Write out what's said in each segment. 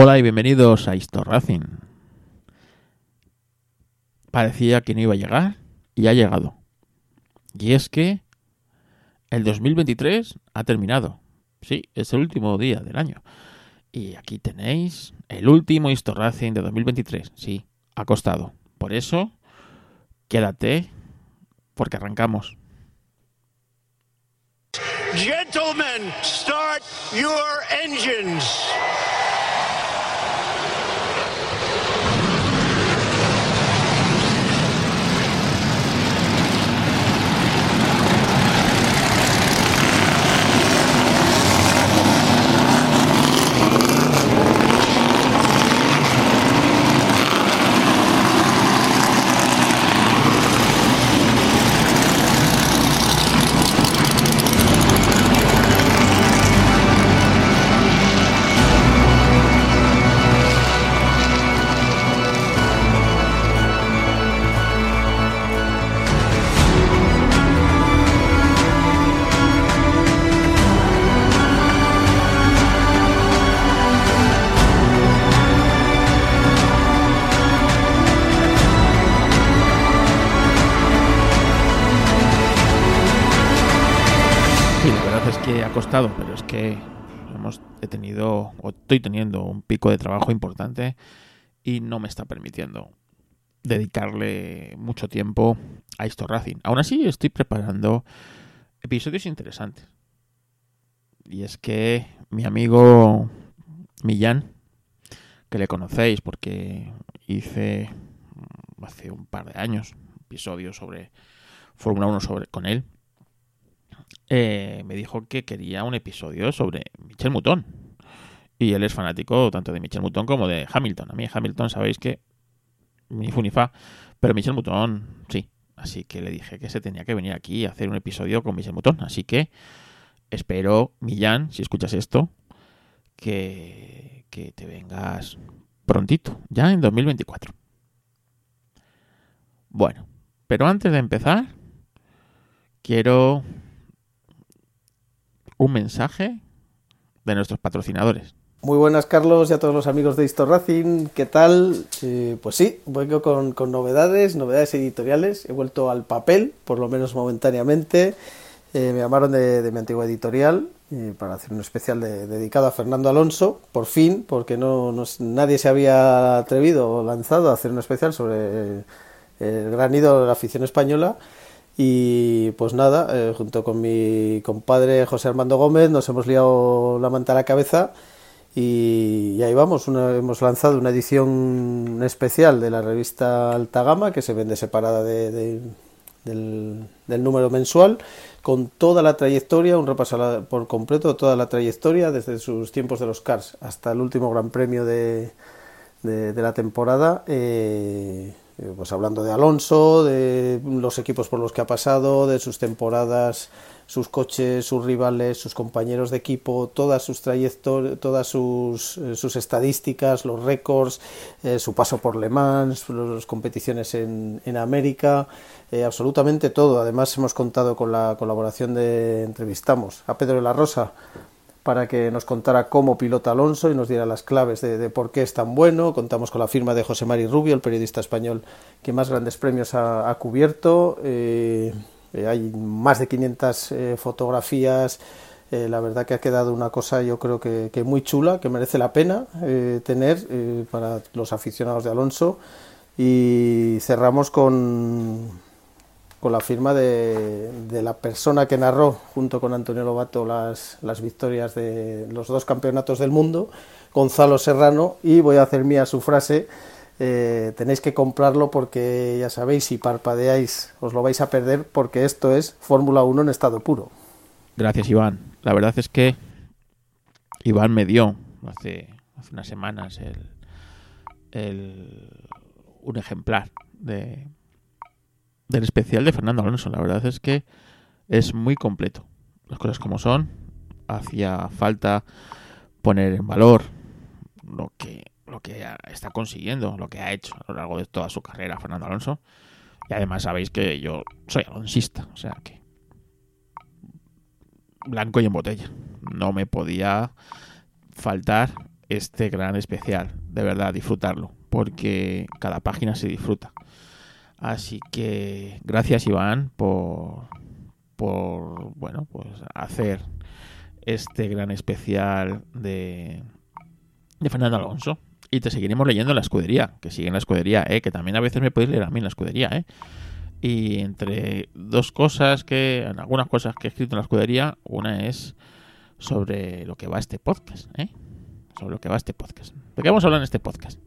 Hola y bienvenidos a Histo Racing. Parecía que no iba a llegar y ha llegado. Y es que el 2023 ha terminado. Sí, es el último día del año. Y aquí tenéis el último Histo Racing de 2023. Sí, ha costado. Por eso, quédate porque arrancamos. Gentlemen, start your engines. Pero es que hemos he tenido o estoy teniendo un pico de trabajo importante y no me está permitiendo dedicarle mucho tiempo a esto Racing. Aún así estoy preparando episodios interesantes. Y es que mi amigo Millán, que le conocéis porque hice hace un par de años episodios sobre Fórmula 1 sobre, con él, eh, me dijo que quería un episodio sobre Michel Mouton. Y él es fanático tanto de Michel Mouton como de Hamilton. A mí Hamilton sabéis que ni fu ni fa, pero Michel Mouton sí. Así que le dije que se tenía que venir aquí a hacer un episodio con Michel Mouton. Así que espero, Millán, si escuchas esto, que, que te vengas prontito, ya en 2024. Bueno, pero antes de empezar, quiero un mensaje de nuestros patrocinadores. Muy buenas, Carlos, y a todos los amigos de Histo Racing. ¿Qué tal? Pues sí, vengo con, novedades, novedades editoriales. He vuelto al papel, por lo menos momentáneamente. Eh, me llamaron de, de, mi antigua editorial eh, para hacer un especial de, dedicado a Fernando Alonso, por fin, porque no, no, nadie se había atrevido o lanzado a hacer un especial sobre el gran ídolo de la afición española. Y pues nada, eh, junto con mi compadre José Armando Gómez nos hemos liado la manta a la cabeza y, ahí vamos, una, hemos lanzado una edición especial de la revista Alta Gama que se vende separada de, de, del, número mensual con toda la trayectoria, un repaso por completo toda la trayectoria desde sus tiempos de los Cars hasta el último gran premio de, de la temporada. Eh, pues hablando de Alonso, de los equipos por los que ha pasado, de sus temporadas, sus coches, sus rivales, sus compañeros de equipo, todas sus trayectorias, todas sus, eh, sus, estadísticas, los récords, eh, su paso por Le Mans, las competiciones en, en América, eh, absolutamente todo. Además hemos contado con la colaboración de entrevistamos a Pedro de la Rosa para que nos contara cómo pilota Alonso y nos diera las claves de, por qué es tan bueno. Contamos con la firma de José Mari Rubio, el periodista español que más grandes premios ha, cubierto. Eh, eh, hay más de 500 eh, fotografías. La verdad que ha quedado una cosa yo creo que, muy chula, que merece la pena tener para los aficionados de Alonso. Y cerramos con con la firma de, de, la persona que narró junto con Antonio Lobato las, las, victorias de los dos campeonatos del mundo, Gonzalo Serrano, y voy a hacer mía su frase, eh, tenéis que comprarlo porque ya sabéis, si parpadeáis os lo vais a perder porque esto es Fórmula 1 en estado puro. Gracias Iván, la verdad es que Iván me dio hace, unas semanas el, un ejemplar de, del especial de Fernando Alonso. La verdad es que es muy completo. Las cosas como son. Hacía falta poner en valor lo que, lo que está consiguiendo, lo que ha hecho a lo largo de toda su carrera Fernando Alonso. Y además sabéis que yo soy alonsista, o sea que blanco y en botella. No me podía faltar este gran especial. De verdad, disfrutarlo, porque cada página se disfruta. Así que gracias Iván por, por bueno, pues hacer este gran especial de, Fernando Alonso. Y te seguiremos leyendo en la escudería, que sigue en la escudería, ¿eh? que también a veces me podéis leer a mí en la escudería. ¿eh? Y entre dos cosas que, algunas cosas que he escrito en la escudería, una es sobre lo que va este podcast. ¿eh? Sobre lo que va este podcast. ¿De qué vamos a hablar en este podcast?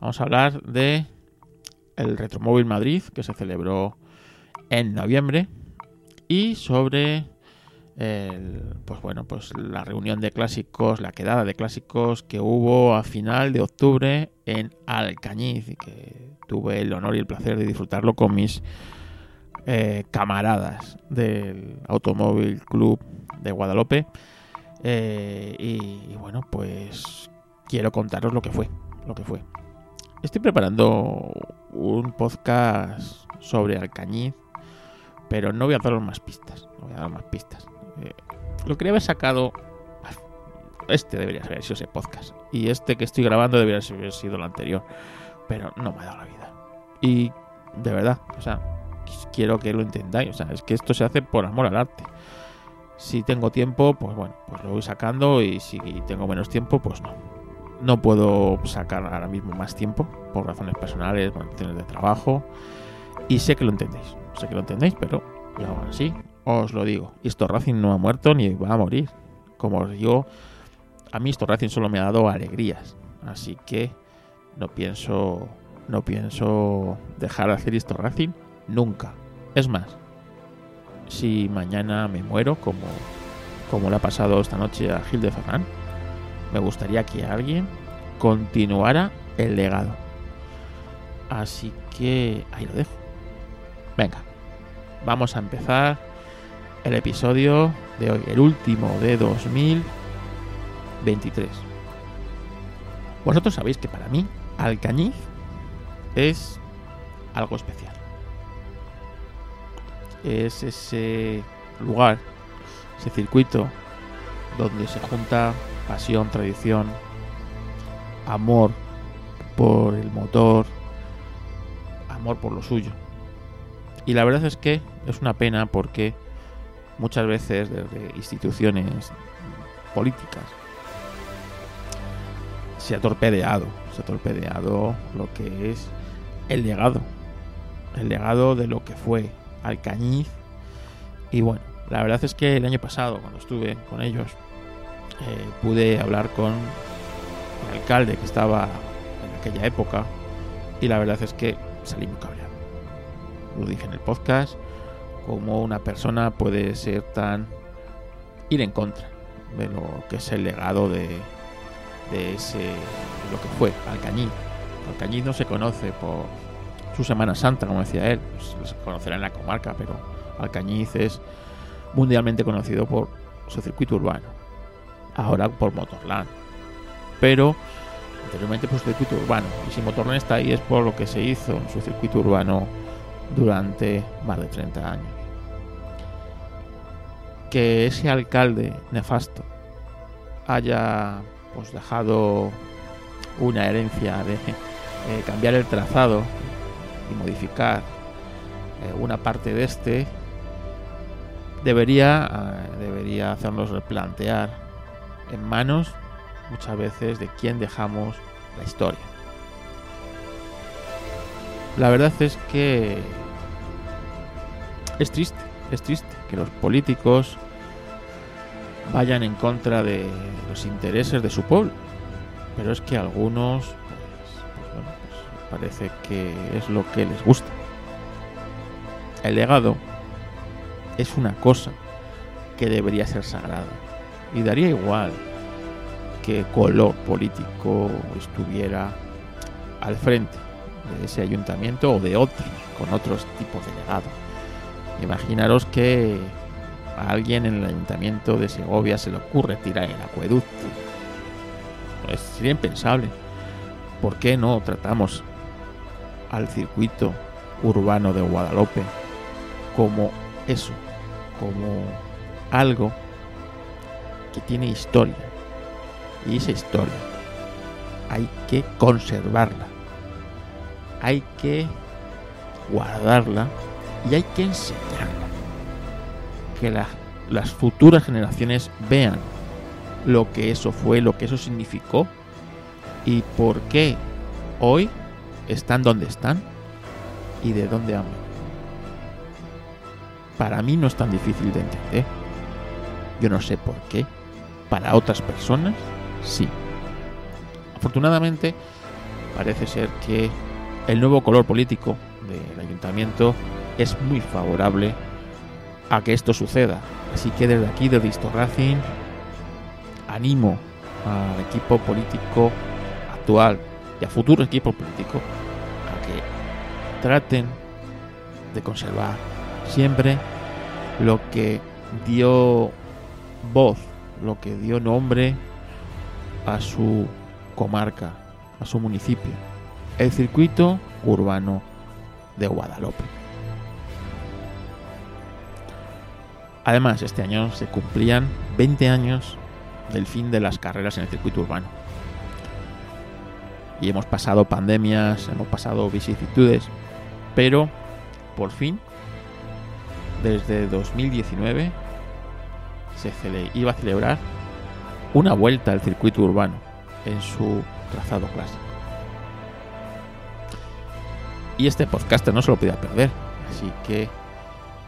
Vamos a hablar de el Retromóvil Madrid, que se celebró en noviembre, y sobre pues bueno, pues la reunión de clásicos, la quedada de clásicos que hubo a final de octubre en Alcañiz y que tuve el honor y el placer de disfrutarlo con mis eh, camaradas del Automóvil Club de Guadalupe. Eh, y, y, bueno, pues quiero contaros lo que fue, lo que fue. Estoy preparando un podcast sobre Alcañiz, pero no voy a daros más pistas, no voy a dar más pistas. Eh, lo quería haber sacado. Este debería haber sido ese podcast. Y este que estoy grabando debería haber sido el anterior. Pero no me ha dado la vida. Y de verdad, o sea, quiero que lo entendáis. O sea, es que esto se hace por amor al arte. Si tengo tiempo, pues bueno, pues lo voy sacando. Y si tengo menos tiempo, pues no. No puedo sacar ahora mismo más tiempo por razones personales, por razones de trabajo. Y sé que lo entendéis. Sé que lo entendéis, pero yo aún así os lo digo. Esto Racing no ha muerto ni va a morir. Como os digo, a mí esto Racing solo me ha dado alegrías. Así que no pienso, no pienso dejar de hacer esto Racing nunca. Es más, si mañana me muero, como, como le ha pasado esta noche a Gil de Ferran, me gustaría que alguien continuara el legado. Así que ahí lo dejo. Venga, vamos a empezar el episodio de hoy, el último de 2023. Vosotros sabéis que para mí Alcañiz es algo especial. Es ese lugar, ese circuito donde se junta pasión, tradición, amor por el motor, amor por lo suyo. Y la verdad es que es una pena porque muchas veces desde instituciones políticas se ha torpedeado, se ha torpedeado lo que es el legado, el legado de lo que fue Alcañiz. Y bueno, la verdad es que el año pasado, cuando estuve con ellos, eh, pude hablar con el alcalde que estaba en aquella época y la verdad es que salí muy cabreado. Lo dije en el podcast, cómo una persona puede ser tan ir en contra de lo que es el legado de, de ese lo que fue Alcañiz. Alcañiz no se conoce por su Semana Santa, como decía él, pues, se conocerá en la comarca, pero Alcañiz es mundialmente conocido por su circuito urbano, ahora por Motorland, pero anteriormente por su circuito urbano. Y si Motorland está ahí es por lo que se hizo en su circuito urbano durante más de 30 años que ese alcalde nefasto haya pues dejado una herencia de eh, cambiar el trazado y modificar eh, una parte de este debería eh, debería hacernos replantear en manos muchas veces de quién dejamos la historia la verdad es que es triste es triste que los políticos vayan en contra de los intereses de su pueblo. Pero es que algunos pues, pues, parece que es lo que les gusta. El legado es una cosa que debería ser sagrada. Y daría igual que color político estuviera al frente de ese ayuntamiento o de otros con otros tipos de legado Imaginaros que a alguien en el ayuntamiento de Segovia se le ocurre tirar el acueducto. Es, sería impensable. ¿Por qué no tratamos al circuito urbano de Guadalupe como eso, como algo que tiene historia? Y esa historia hay que conservarla, hay que guardarla y hay que enseñarla. Que las futuras generaciones vean lo que eso fue, lo que eso significó y por qué hoy están donde están y de dónde han Para mí no es tan difícil de entender. Yo no sé por qué. Para otras personas, sí. Afortunadamente, parece ser que el nuevo color político del ayuntamiento es muy favorable a que esto suceda. Así que desde aquí, desde Visto Racing, animo al equipo político actual y a futuro equipo político a que traten de conservar siempre lo que dio voz, lo que dio nombre a su comarca, a su municipio, el circuito urbano de Guadalupe. Además, este año se cumplían 20 años del fin de las carreras en el circuito urbano. Y hemos pasado pandemias, hemos pasado vicisitudes, pero por fin, desde 2019, se iba a celebrar una vuelta al circuito urbano en su trazado clásico. Y este podcast no se lo podía perder, así que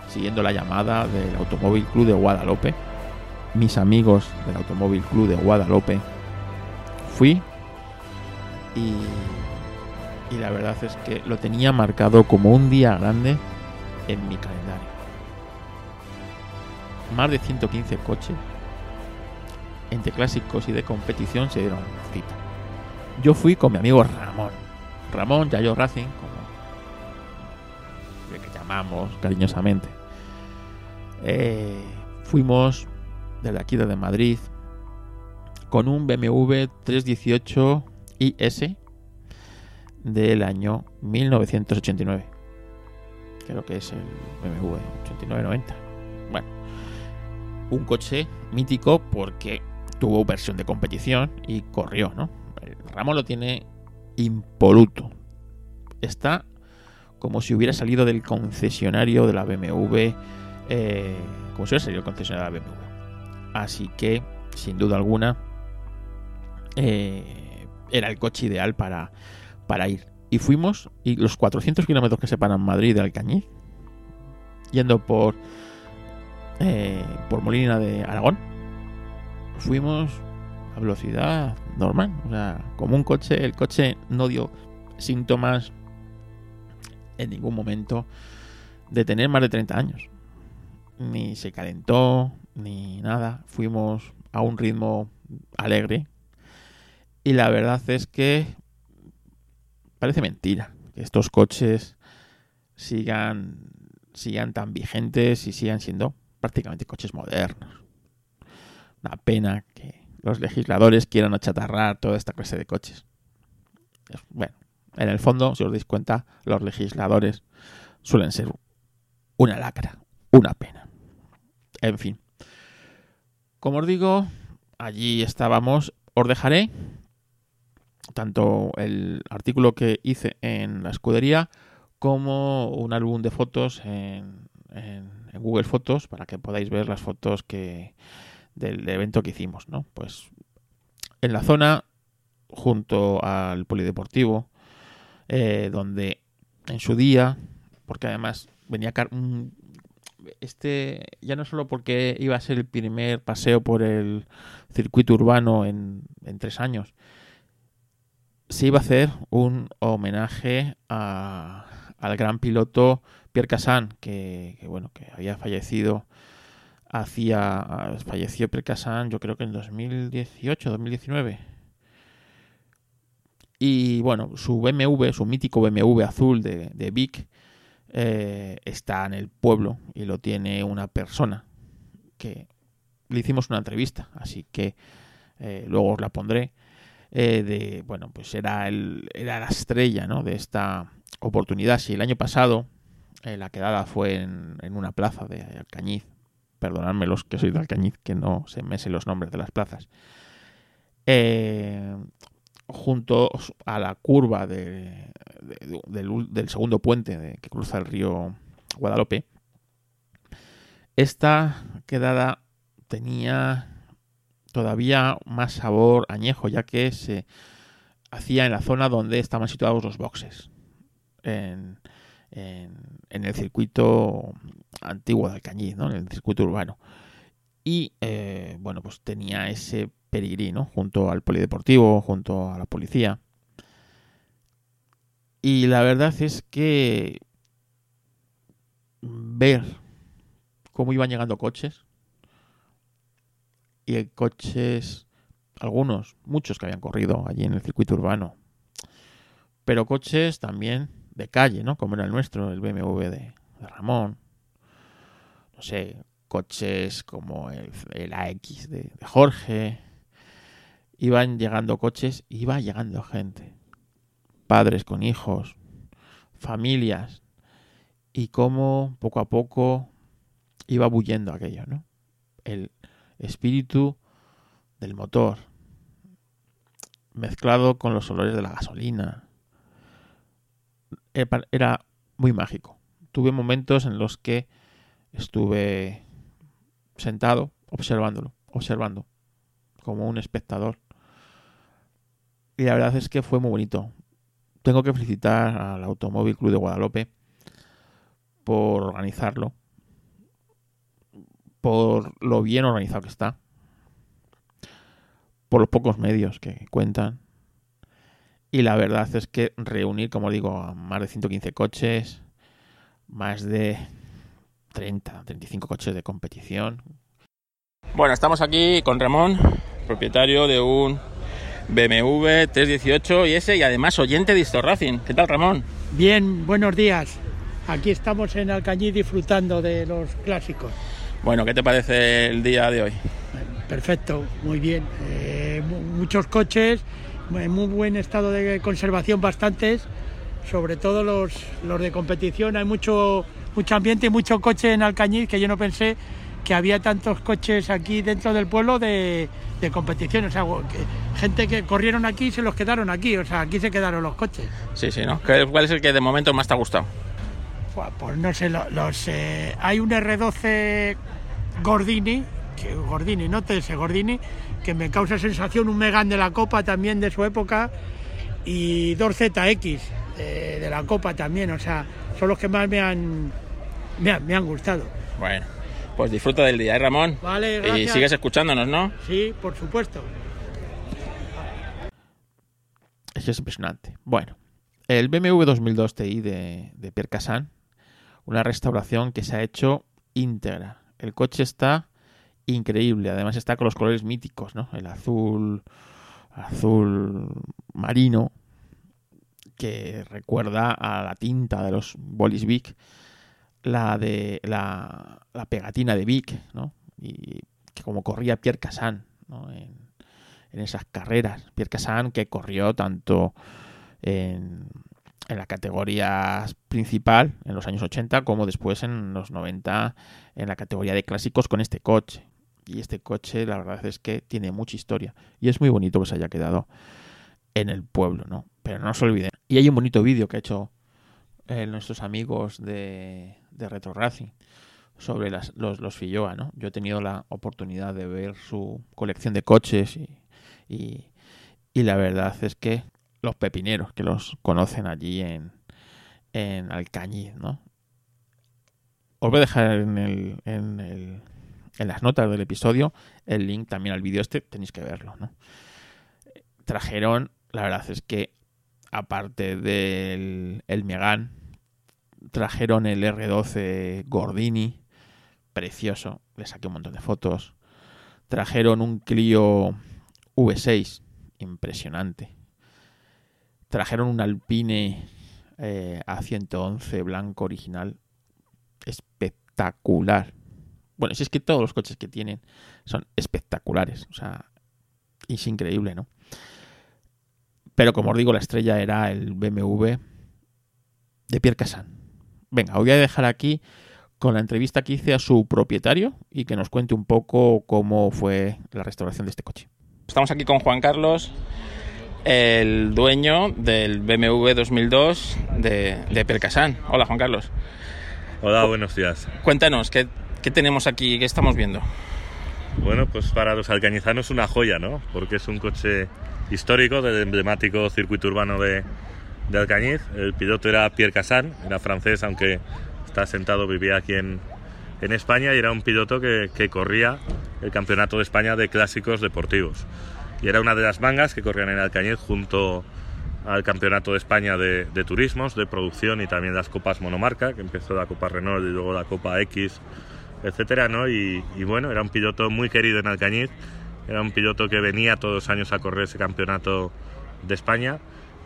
siguiendo la llamada del Automóvil Club de Guadalupe, mis amigos del Automóvil Club de Guadalupe, fui y, y la verdad es que lo tenía marcado como un día grande en mi calendario. Más de 115 coches entre clásicos y de competición se dieron cita. Yo fui con mi amigo Ramón. Ramón Yayo Racing, como el llamamos cariñosamente. Eh, fuimos desde aquí, desde Madrid, con un BMW 318 IS del año 1989. Creo que es el BMW 89-90. Bueno, un coche mítico porque tuvo versión de competición y corrió, ¿no? El Ramón lo tiene impoluto. Está como si hubiera salido del concesionario de la BMW, eh, como si hubiera salido del concesionario de la BMW. Así que, sin duda alguna, eh, era el coche ideal para, para ir. Y fuimos, y los 400 kilómetros que separan Madrid de Alcañiz, yendo por, eh, por Molina de Aragón, fuimos a velocidad normal, o sea, como un coche, el coche no dio síntomas en ningún momento de tener más de 30 años. Ni se calentó, ni nada. Fuimos a un ritmo alegre. Y la verdad es que parece mentira que estos coches sigan, sigan tan vigentes y sigan siendo prácticamente coches modernos. Una pena que los legisladores quieran achatarrar toda esta clase de coches. Bueno, en el fondo, si os dais cuenta, los legisladores suelen ser una lacra, una pena. En fin. Como os digo, allí estábamos. Os dejaré tanto el artículo que hice en la escudería como un álbum de fotos en, Google Fotos para que podáis ver las fotos que del evento que hicimos, ¿no? Pues en la zona junto al polideportivo eh, donde en su día, porque además venía este ya no solo porque iba a ser el primer paseo por el circuito urbano en, tres años, se iba a hacer un homenaje al gran piloto Pierre Cassan, que, bueno, que había fallecido hacía falleció Pierre Cassan, yo creo que en 2018, 2019. Y bueno, su BMW, su mítico BMW azul de, Vic, eh, está en el pueblo y lo tiene una persona que le hicimos una entrevista, así que eh, luego os la pondré. Eh, de bueno, pues era, el, era la estrella ¿no? de esta oportunidad. Si el año pasado la quedada fue en, una plaza de Alcañiz, perdonadme los que soy de Alcañiz, que no se me sé los nombres de las plazas. junto a la curva de, de- del, segundo puente que cruza el río Guadalupe. Esta quedada tenía todavía más sabor añejo, ya que se hacía en la zona donde estaban situados los boxes, en- el circuito antiguo de Alcañiz, ¿no? en el circuito urbano. Y eh, bueno, pues tenía ese pedigrí, ¿no? junto al polideportivo, junto a la policía. Y la verdad es que ver cómo iban llegando coches y coches algunos, muchos que habían corrido allí en el circuito urbano, pero coches también de calle, ¿no? Como era el nuestro, el BMW de, Ramón, no sé, coches como el, el AX de, de Jorge, iban llegando coches, iba llegando gente, padres con hijos, familias, y cómo poco a poco iba bullendo aquello, ¿no? El espíritu del motor, mezclado con los olores de la gasolina. Era- Era muy mágico. Tuve momentos en los que estuve sentado observándolo, observando, como un espectador. Y la verdad es que fue muy bonito. Tengo que felicitar al Automóvil Club de Guadalupe por organizarlo, por lo bien organizado que está, por los pocos medios que cuentan. Y la verdad es que reunir, como digo, a más de 115 coches, más de 30, 35 coches de competición. Bueno, estamos aquí con Ramón, propietario de un BMW 318 y ese, y además oyente de Histo Racing. ¿Qué tal, Ramón? Bien, buenos días. Aquí estamos en Alcañiz disfrutando de los clásicos. Bueno, ¿qué te parece el día de hoy? Perfecto, muy bien. Eh, mu- muchos coches, en muy buen estado de conservación, bastantes. Sobre todo los, los de competición. Hay mucho, mucho ambiente y mucho coche en Alcañiz que yo no pensé que había tantos coches aquí dentro del pueblo de, de competición. O sea, que- gente que corrieron aquí y se los quedaron aquí. O sea, aquí se quedaron los coches. Sí, sí, ¿no? ¿Qué- ¿Cuál es el que de momento más te ha gustado? Pues no sé, lo- los, eh, hay un R12 Gordini, que Gordini, no TS Gordini, que me causa sensación, un Megan de la Copa también de su época, y dos ZX eh, de la Copa también, o sea, son los que más me han, me han, me han gustado. Bueno, pues disfruta del día, ¿eh, Ramón? Vale, Y sigues escuchándonos, ¿no? Sí, por supuesto. Es que es impresionante. Bueno, el BMW 2002 Ti de, de Pierre Cassan, una restauración que se ha hecho íntegra. El coche está increíble, además está con los colores míticos, ¿no? El azul, azul marino, que recuerda a la tinta de los bolis Bic, la de la, la pegatina de Bic, ¿no? Y que como corría Pierre Cassan. En, en esas carreras. Pierre Cassan que corrió tanto en, en la categoría principal en los años 80 como después en los 90 en la categoría de clásicos con este coche. Y este coche la verdad es que tiene mucha historia y es muy bonito que se haya quedado en el pueblo, ¿no? Pero no se olviden. Y hay un bonito vídeo que ha hecho eh, nuestros amigos de, de Retro Racing sobre los, los Filloa, ¿no? Yo he tenido la oportunidad de ver su colección de coches y, y, la verdad es que los pepineros que los conocen allí en, en Alcañiz, ¿no? Os voy a dejar en, el- en las notas del episodio el link también al vídeo este, tenéis que verlo, ¿no? Trajeron, la verdad es que aparte del el Megan, trajeron el R12 Gordini, precioso, le saqué un montón de fotos. Trajeron un Clio V6, impresionante. Trajeron un Alpine eh, A111 blanco original, espectacular. Bueno, si es que todos los coches que tienen son espectaculares, o sea, es increíble, ¿no? Pero como os digo, la estrella era el BMW de Pierre Cassan. Venga, os voy a dejar aquí con la entrevista que hice a su propietario y que nos cuente un poco cómo fue la restauración de este coche. Estamos aquí con Juan Carlos, el dueño del BMW 2002 de, de Percasan. Hola, Juan Carlos. Hola, buenos días. Cuéntanos, ¿qué, qué tenemos aquí? ¿Qué estamos viendo? Bueno, pues para los alcañizanos una joya, ¿no? Porque es un coche histórico del emblemático circuito urbano de, de Alcañiz. El piloto era Pierre Cassan, era francés, aunque está sentado, vivía aquí en, en España y era un piloto que, que, corría el Campeonato de España de Clásicos Deportivos. Y era una de las mangas que corrían en Alcañiz junto al Campeonato de España de, de Turismos, de producción y también las Copas Monomarca, que empezó la Copa Renault y luego la Copa X, etcétera, ¿no? Y, y bueno, era un piloto muy querido en Alcañiz, era un piloto que venía todos los años a correr ese campeonato de España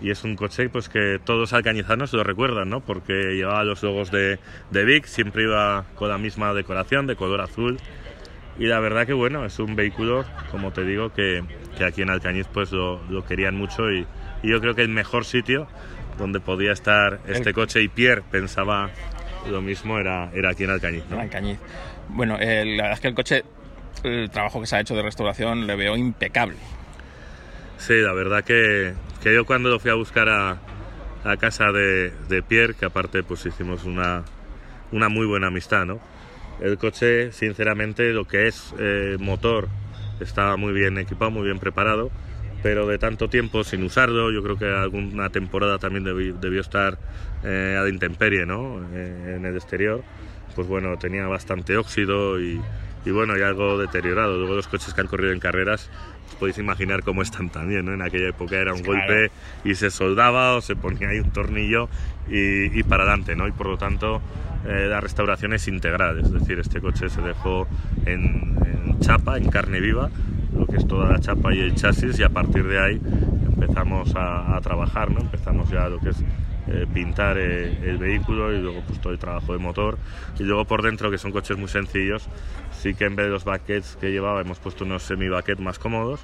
y es un coche pues que todos alcañizanos lo recuerdan, ¿no? Porque llevaba los logos de, de Vic, siempre iba con la misma decoración, de color azul. Y la verdad que bueno, es un vehículo, como te digo, que, que aquí en Alcañiz pues lo, lo querían mucho y, y, yo creo que el mejor sitio donde podía estar este coche y Pierre pensaba lo mismo era, era aquí en Alcañiz. ¿no? Alcañiz. Bueno, eh, la verdad es que el coche, el trabajo que se ha hecho de restauración le veo impecable. Sí, la verdad que, que yo cuando lo fui a buscar a, a casa de, de, Pierre, que aparte pues hicimos una, una muy buena amistad, ¿no? El coche, sinceramente, lo que es eh, motor, estaba muy bien equipado, muy bien preparado, pero de tanto tiempo sin usarlo, yo creo que alguna temporada también debió, debió estar eh, a la intemperie, ¿no? Eh, en el exterior, pues bueno, tenía bastante óxido y, y bueno, y algo deteriorado. Luego los coches que han corrido en carreras, os podéis imaginar cómo están también, ¿no? En aquella época era un claro. golpe y se soldaba o se ponía ahí un tornillo y, y para adelante, ¿no? Y por lo tanto eh, la restauración es integral, es decir, este coche se dejó en, en chapa, en carne viva, lo que es toda la chapa y el chasis y a partir de ahí empezamos a, a trabajar, ¿no? Empezamos ya lo que es eh, pintar eh, el vehículo y luego pues todo el trabajo de motor y luego por dentro que son coches muy sencillos sí que en vez de los baquets que llevaba hemos puesto unos semi baquets más cómodos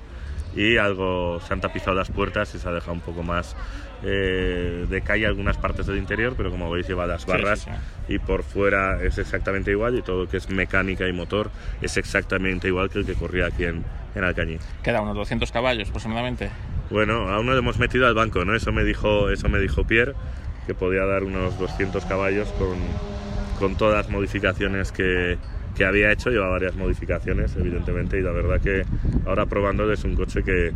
y algo se han tapizado las puertas y se ha dejado un poco más eh, de calle algunas partes del interior pero como veis lleva las barras sí, sí, sí. y por fuera es exactamente igual y todo lo que es mecánica y motor es exactamente igual que el que corría aquí en, en Alcañiz queda unos 200 caballos aproximadamente bueno, aún no lo hemos metido al banco, ¿no? Eso me dijo, eso me dijo Pierre, que podía dar unos 200 caballos con, con todas las modificaciones que, que, había hecho. Lleva varias modificaciones, evidentemente, y la verdad que ahora probándolo es un coche que,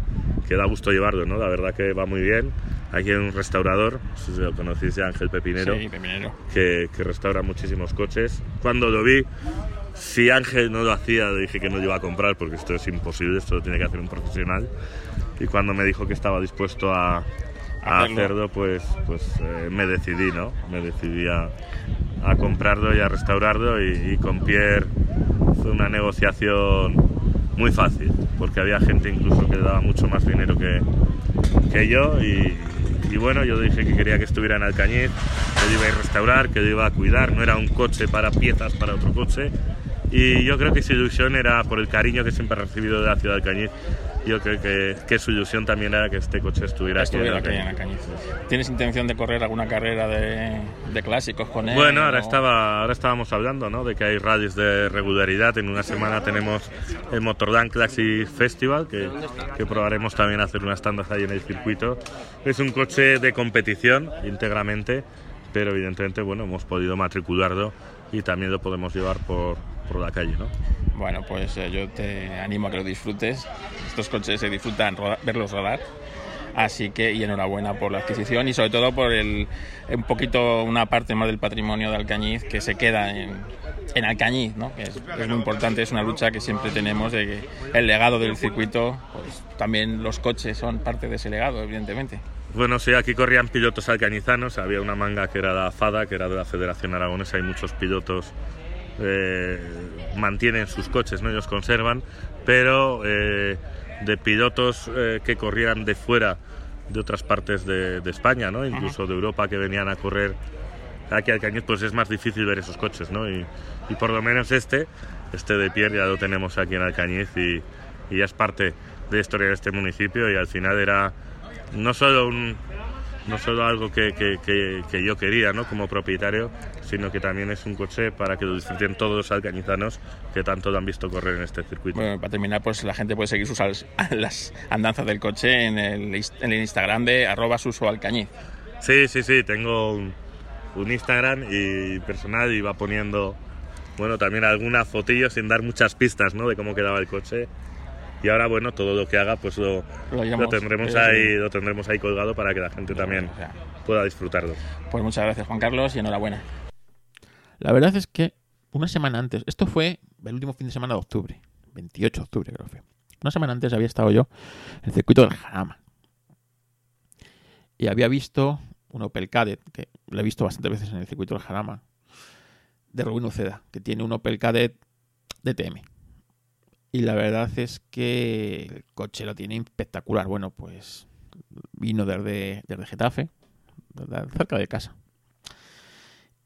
que da gusto llevarlo, ¿no? La verdad que va muy bien. Aquí hay un restaurador, no sé si lo conocéis ya, Ángel Pepinero, sí, Pepinero. Que, que restaura muchísimos coches. Cuando lo vi, si Ángel no lo hacía, le dije que no lo iba a comprar porque esto es imposible, esto lo tiene que hacer un profesional y cuando me dijo que estaba dispuesto a, a hacerlo, pues, pues eh, me decidí, ¿no? Me decidí a, a comprarlo y a restaurarlo y, y, con Pierre fue una negociación muy fácil, porque había gente incluso que daba mucho más dinero que, que yo y, y, bueno, yo dije que quería que estuviera en Alcañiz, que iba a restaurar, que iba a cuidar, no era un coche para piezas para otro coche. Y yo creo que su ilusión era por el cariño que siempre ha recibido de la ciudad de Alcañiz yo creo que, que, su ilusión también era que este coche estuviera, estuviera aquí, en, aquí en ¿Tienes intención de correr alguna carrera de, de clásicos con él? Bueno, ahora, o... estaba, ahora estábamos hablando ¿no? de que hay rallies de regularidad. En una semana tenemos el Motordán Classic Festival, que, que probaremos también hacer unas tandas ahí en el circuito. Es un coche de competición íntegramente, pero evidentemente bueno, hemos podido matricularlo y también lo podemos llevar por, por la calle, ¿no? Bueno, pues eh, yo te animo a que lo disfrutes. Estos coches se disfrutan rodar, verlos rodar. Así que, y enhorabuena por la adquisición y sobre todo por el, un poquito una parte más del patrimonio de Alcañiz que se queda en, en Alcañiz, ¿no? Que es, es, muy importante, es una lucha que siempre tenemos de que el legado del circuito, pues también los coches son parte de ese legado, evidentemente. Bueno, sí, aquí corrían pilotos alcañizanos, había una manga que era la FADA, que era de la Federación Aragonesa, hay muchos pilotos eh, mantienen sus coches, ¿no? ellos conservan, pero eh, de pilotos eh, que corrían de fuera de otras partes de, de España, ¿no? incluso de Europa, que venían a correr aquí al Cañiz, pues es más difícil ver esos coches. ¿no? Y, y, por lo menos este, este de Pierre, ya lo tenemos aquí en Alcañiz y, y ya es parte de la historia de este municipio y al final era no solo un, no solo algo que, que, que, que yo quería ¿no? como propietario, sino que también es un coche para que lo disfruten todos los alcañizanos que tanto lo han visto correr en este circuito. Bueno, para terminar, pues la gente puede seguir sus las andanzas del coche en el, is- en el Instagram de arroba susoalcañiz. Sí, sí, sí, tengo un, un Instagram y personal y va poniendo, bueno, también alguna fotillo sin dar muchas pistas, ¿no? De cómo quedaba el coche. Y ahora, bueno, todo lo que haga, pues lo, Lo tendremos ahí, lo tendremos ahí colgado para que la gente también O sea, pueda disfrutarlo. pues muchas gracias Juan Carlos y enhorabuena. La verdad es que una semana antes, esto fue el último fin de semana de octubre, 28 de octubre creo que fue. Una semana antes había estado yo en el circuito del Jarama. Y había visto un Opel Kadett, que lo he visto bastantes veces en el circuito del Jarama, de Rubén Uceda, que tiene un Opel Kadett DTM. Y la verdad es que el coche lo tiene espectacular. Bueno, pues vino desde, desde Getafe, cerca de casa.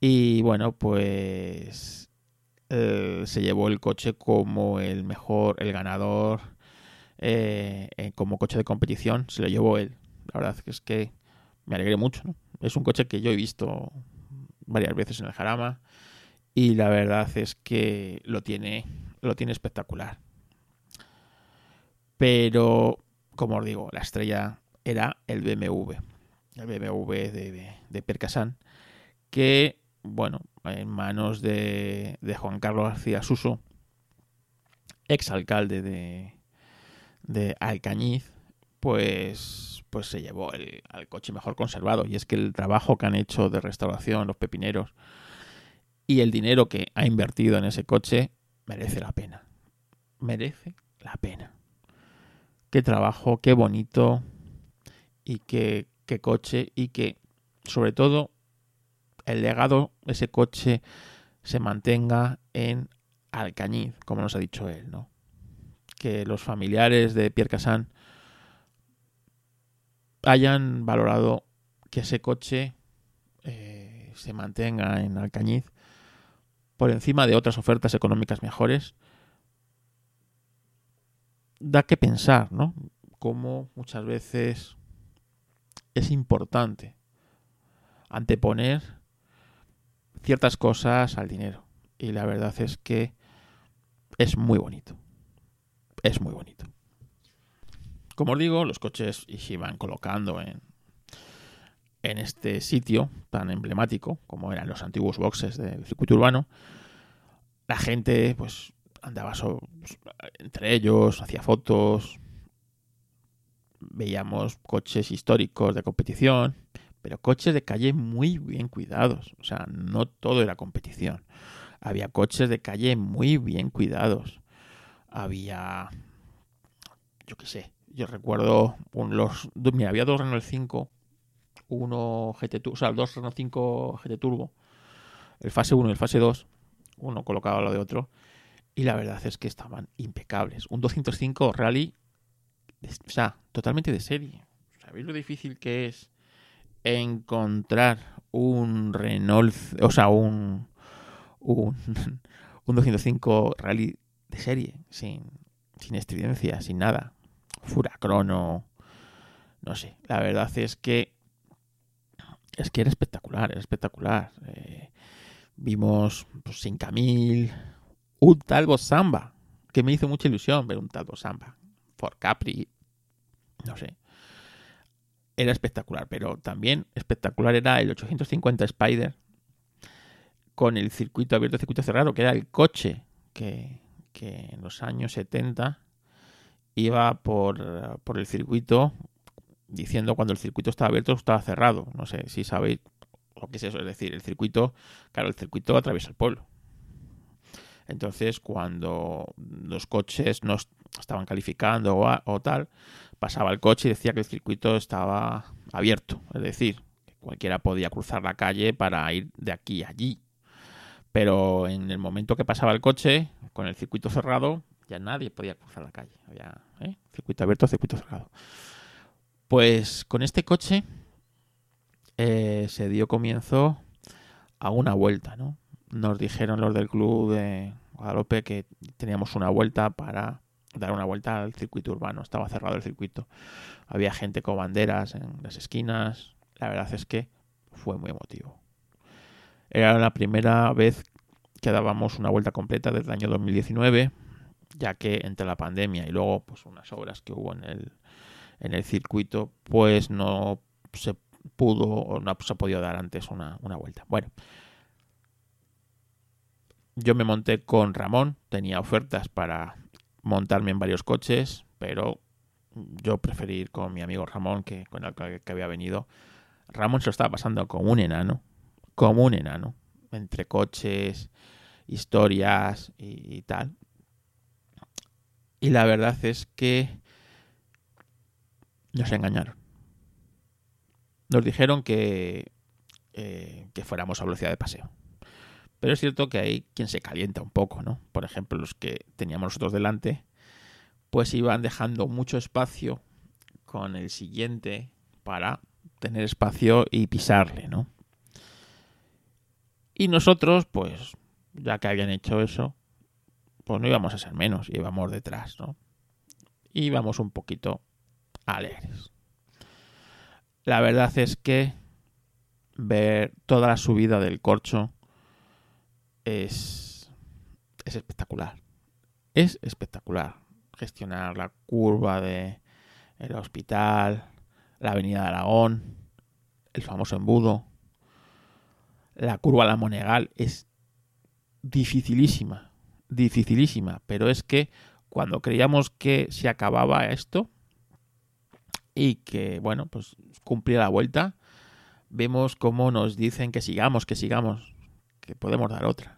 Y bueno, pues eh, se llevó el coche como el mejor, el ganador, eh, como coche de competición, se lo llevó él. La verdad es que me alegré mucho. Es un coche que yo he visto varias veces en el Jarama y la verdad es que lo tiene, lo tiene espectacular. Pero, como os digo, la estrella era el BMW, el BMW de, de, de Percasan, que, bueno, en manos de, de Juan Carlos García Suso, exalcalde de, de Alcañiz, pues, pues se llevó el, al coche mejor conservado. Y es que el trabajo que han hecho de restauración los pepineros y el dinero que ha invertido en ese coche merece la pena. Merece la pena. Qué trabajo, qué bonito y qué, qué coche y que sobre todo el legado ese coche se mantenga en Alcañiz, como nos ha dicho él, ¿no? Que los familiares de Pierre Cassan hayan valorado que ese coche eh, se mantenga en Alcañiz por encima de otras ofertas económicas mejores, da que pensar, ¿no? Cómo muchas veces es importante anteponer ciertas cosas al dinero. Y la verdad es que es muy bonito. Es muy bonito. Como os digo, los coches iban colocando en, en este sitio tan emblemático como eran los antiguos boxes del circuito urbano. La gente, pues, andaba so- entre ellos, hacía fotos, veíamos coches históricos de competición, pero coches de calle muy bien cuidados. O sea, no todo era competición. Había coches de calle muy bien cuidados. Había, yo qué sé, yo recuerdo un, los, mira, había dos Renault 5, uno GT Turbo, o sea, dos Renault 5 GT Turbo, el fase 1 y el fase 2, uno colocado lado de otro, y la verdad es que estaban impecables. Un 205 Rally, o sea, totalmente de serie. ¿Sabéis lo difícil que es encontrar un Renault, o sea, un, un, un 205 Rally de serie, sin, sin estridencia, sin nada? Furacrono, no sé. La verdad es que es que era espectacular, era espectacular. Eh, vimos pues, sin Camil, un Talbot Samba, que me hizo mucha ilusión ver un Talbot Samba. For Capri, no sé. Era espectacular, pero también espectacular era el 850 Spider con el circuito abierto, circuito cerrado, que era el coche que, que en los años 70 iba por, por el circuito diciendo cuando el circuito estaba abierto o estaba cerrado. No sé si sabéis lo que es eso. Es decir, el circuito, claro, el circuito atraviesa el pueblo. Entonces, cuando los coches no estaban calificando o, tal, pasaba el coche y decía que el circuito estaba abierto. Es decir, que cualquiera podía cruzar la calle para ir de aquí a allí. Pero en el momento que pasaba el coche, con el circuito cerrado, ya nadie podía cruzar la calle. Había ¿eh? circuito abierto, circuito cerrado. Pues con este coche eh, se dio comienzo a una vuelta, ¿no? Nos dijeron los del club de Guadalupe que teníamos una vuelta para dar una vuelta al circuito urbano. Estaba cerrado el circuito. Había gente con banderas en las esquinas, la verdad es que fue muy emotivo. Era la primera vez que dábamos una vuelta completa desde el año 2019, ya que entre la pandemia y luego pues unas obras que hubo en el, en el circuito, pues no se pudo o no se ha podido dar antes una, una vuelta. Bueno, yo me monté con Ramón, tenía ofertas para montarme en varios coches, pero yo preferí ir con mi amigo Ramón, que con el que había venido. Ramón se lo estaba pasando como un enano, como un enano, entre coches, historias y, tal. Y la verdad es que nos engañaron. Nos dijeron que, eh, que fuéramos a velocidad de paseo. Pero es cierto que hay quien se calienta un poco, ¿no? Por ejemplo, los que teníamos nosotros delante, pues iban dejando mucho espacio con el siguiente para tener espacio y pisarle, ¿no? Y nosotros, pues, ya que habían hecho eso, pues no íbamos a ser menos, íbamos detrás, ¿no? Íbamos un poquito alegres. La verdad es que ver toda la subida del corcho es, es espectacular. Es espectacular gestionar la curva de el hospital, la avenida de Aragón, el famoso embudo, la curva de la Monegal es dificilísima, dificilísima, pero es que cuando creíamos que se acababa esto y que, bueno, pues cumplía la vuelta, vemos cómo nos dicen que sigamos, que sigamos, que podemos dar otra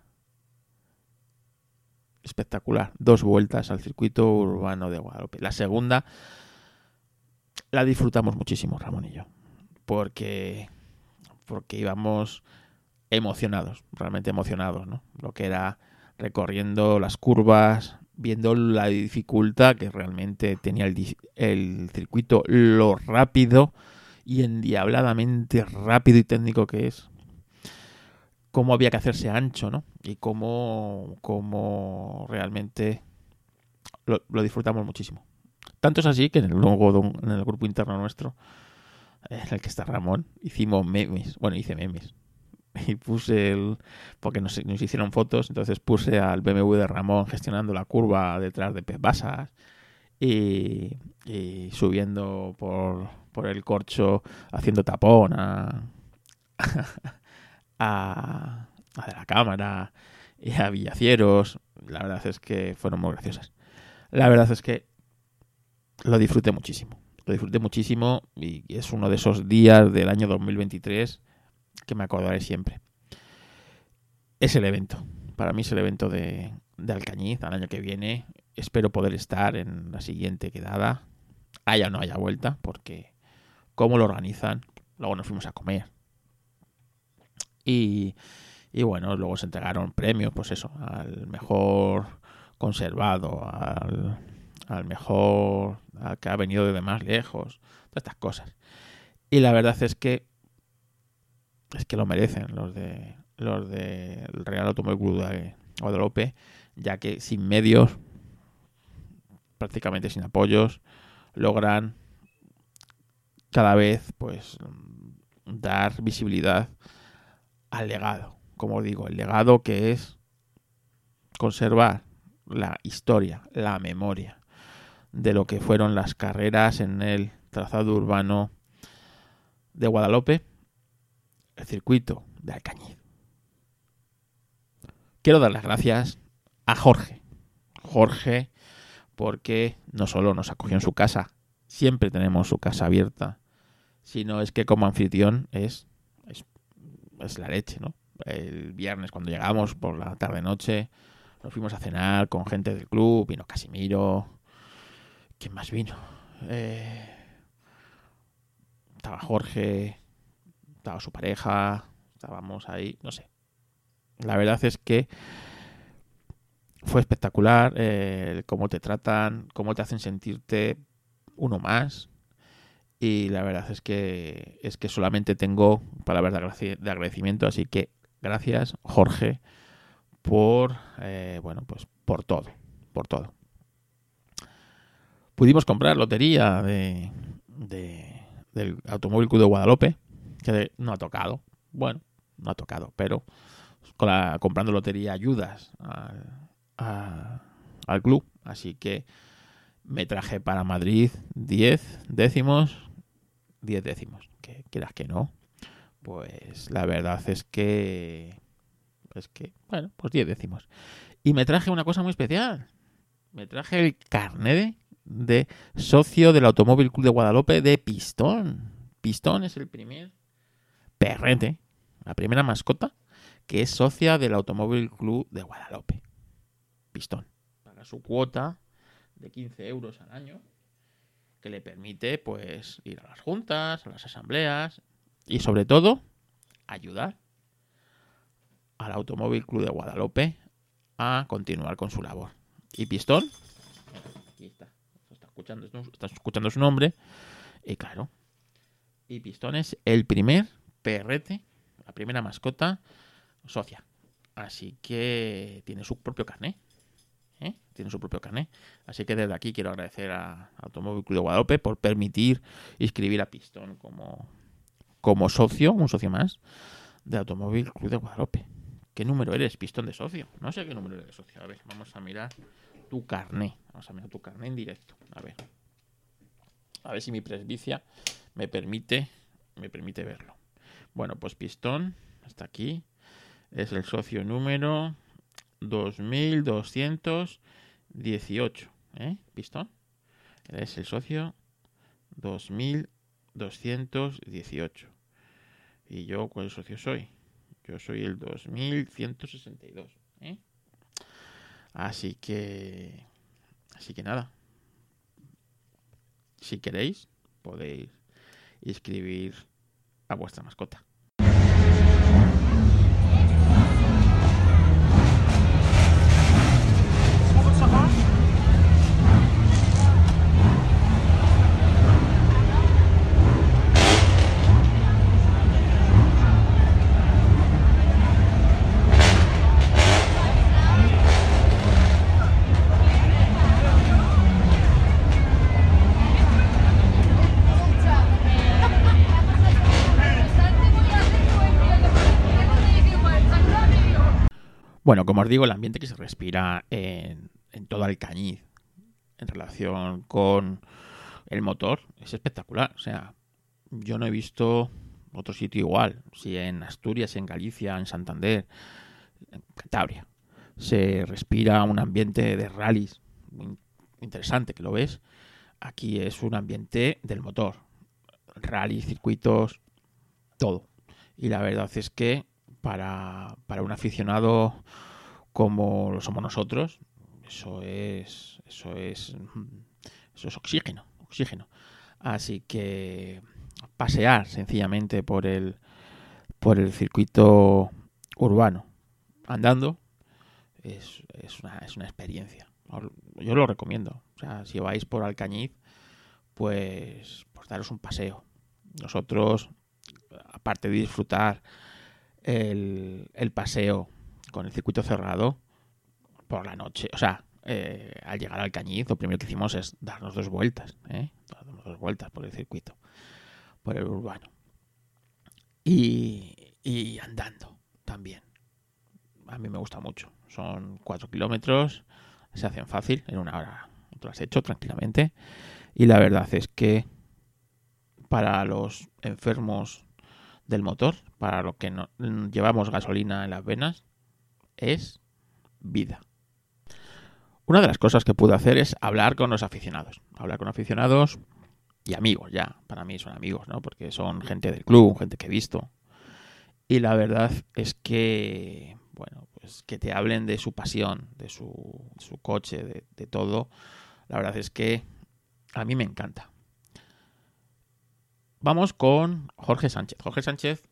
espectacular. Dos vueltas al circuito urbano de Guadalupe. La segunda la disfrutamos muchísimo, Ramón y yo. Porque, porque íbamos emocionados, realmente emocionados, ¿no? Lo que era recorriendo las curvas, viendo la dificultad que realmente tenía el, el circuito, lo rápido y endiabladamente rápido y técnico que es cómo había que hacerse ancho, ¿no? Y cómo, cómo realmente lo, disfrutamos muchísimo. Tanto es así que en el, en el grupo interno nuestro, en el que está Ramón, hicimos memes. Bueno, hice memes. Y puse el. Porque nos, hicieron fotos, entonces puse al BMW de Ramón gestionando la curva detrás de Pez Basas y, y subiendo por, por el corcho haciendo tapón a, a, a la cámara y a Villacieros. La verdad es que fueron muy graciosas. La verdad es que lo disfruté muchísimo. Lo disfruté muchísimo y es uno de esos días del año 2023 que me acordaré siempre. Es el evento. Para mí es el evento de, de Alcañiz al año que viene. Espero poder estar en la siguiente quedada. Haya o no haya vuelta, porque cómo lo organizan. Luego nos fuimos a comer. Y, bueno, luego se entregaron premios, pues eso, al mejor conservado, al, al mejor, al que ha venido de más lejos, todas estas cosas. Y la verdad es que es que lo merecen los de los del Real Automóvil Club de Guadalupe, ya que sin medios, prácticamente sin apoyos, logran cada vez pues dar visibilidad al legado, como digo, el legado que es conservar la historia, la memoria de lo que fueron las carreras en el trazado urbano de Guadalupe, el circuito de Alcañiz. Quiero dar las gracias a Jorge. Jorge, porque no solo nos acogió en su casa, siempre tenemos su casa abierta, sino es que como anfitrión es es la leche, ¿no? El viernes cuando llegamos por la tarde-noche nos fuimos a cenar con gente del club, vino Casimiro, ¿quién más vino? Eh, estaba Jorge, estaba su pareja, estábamos ahí, no sé. La verdad es que fue espectacular eh, cómo te tratan, cómo te hacen sentirte uno más, y la verdad es que es que solamente tengo palabras de, agradecimiento así que gracias Jorge por eh, bueno pues por todo por todo pudimos comprar lotería de, del automóvil Club de Guadalupe que no ha tocado. Bueno, no ha tocado, pero comprando lotería ayudas al club. Así que me traje para Madrid 10 décimos, 10 décimos. Que quieras que no, pues la verdad es que es que, bueno, pues 10 décimos. Y me traje una cosa muy especial. Me traje el carnet de socio del Automóvil Club de Guadalupe de Pistón. Pistón es el primer perrete, la primera mascota que es socia del Automóvil Club de Guadalupe. Pistón. Paga su cuota de 15 euros al año que le permite pues ir a las juntas, a las asambleas y sobre todo ayudar al Automóvil Club de Guadalupe a continuar con su labor. Y Pistón, aquí está, está escuchando, está escuchando su nombre, y claro, y Pistón es el primer perrete, la primera mascota socia. Así que tiene su propio carnet. ¿Eh? Tiene su propio carnet. Así que desde aquí quiero agradecer a Automóvil Club de Guadalupe por permitir inscribir a Pistón como, como socio, un socio más, de Automóvil Club de Guadalupe. ¿Qué número eres, Pistón de socio? No sé qué número eres de socio. A ver, vamos a mirar tu carnet. Vamos a mirar tu carnet en directo. A ver. A ver si mi presbicia me permite, me permite verlo. Bueno, pues Pistón está aquí. Es el socio número 2218. ¿Eh? Pistón. Es el socio 2218. ¿Y yo cuál socio soy? Yo soy el 2162. ¿eh? Así que. Así que nada. Si queréis, podéis inscribir a vuestra mascota. Bueno, como os digo, el ambiente que se respira en, todo Alcañiz en relación con el motor es espectacular. O sea, yo no he visto otro sitio igual. Si en Asturias, en Galicia, en Santander, en Cantabria, se respira un ambiente de rallies interesante, que lo ves. Aquí es un ambiente del motor. Rally, circuitos, todo. Y la verdad es que para, para un aficionado como lo somos nosotros, eso es, eso es, eso es oxígeno, oxígeno. Así que pasear sencillamente por el, por el circuito urbano andando es, es, una, es una experiencia. Yo lo recomiendo. O sea, si vais por Alcañiz, pues, pues daros un paseo. Nosotros, aparte de disfrutar el, paseo con el circuito cerrado por la noche, o sea, eh, al llegar al Cañiz, lo primero que hicimos es darnos dos vueltas, ¿eh? darnos dos vueltas por el circuito, por el urbano. Y, y andando también. A mí me gusta mucho. Son cuatro kilómetros, se hacen fácil, en una hora lo has hecho tranquilamente. Y la verdad es que para los enfermos del motor, para los que no, llevamos gasolina en las venas, es vida. Una de las cosas que pude hacer es hablar con los aficionados. Hablar con aficionados y amigos, ya. Para mí son amigos, ¿no? Porque son gente del club, gente que he visto. Y la verdad es que, bueno, pues que te hablen de su pasión, de su, su coche, de, de todo. La verdad es que a mí me encanta. Vamos con Jorge Sánchez. Jorge Sánchez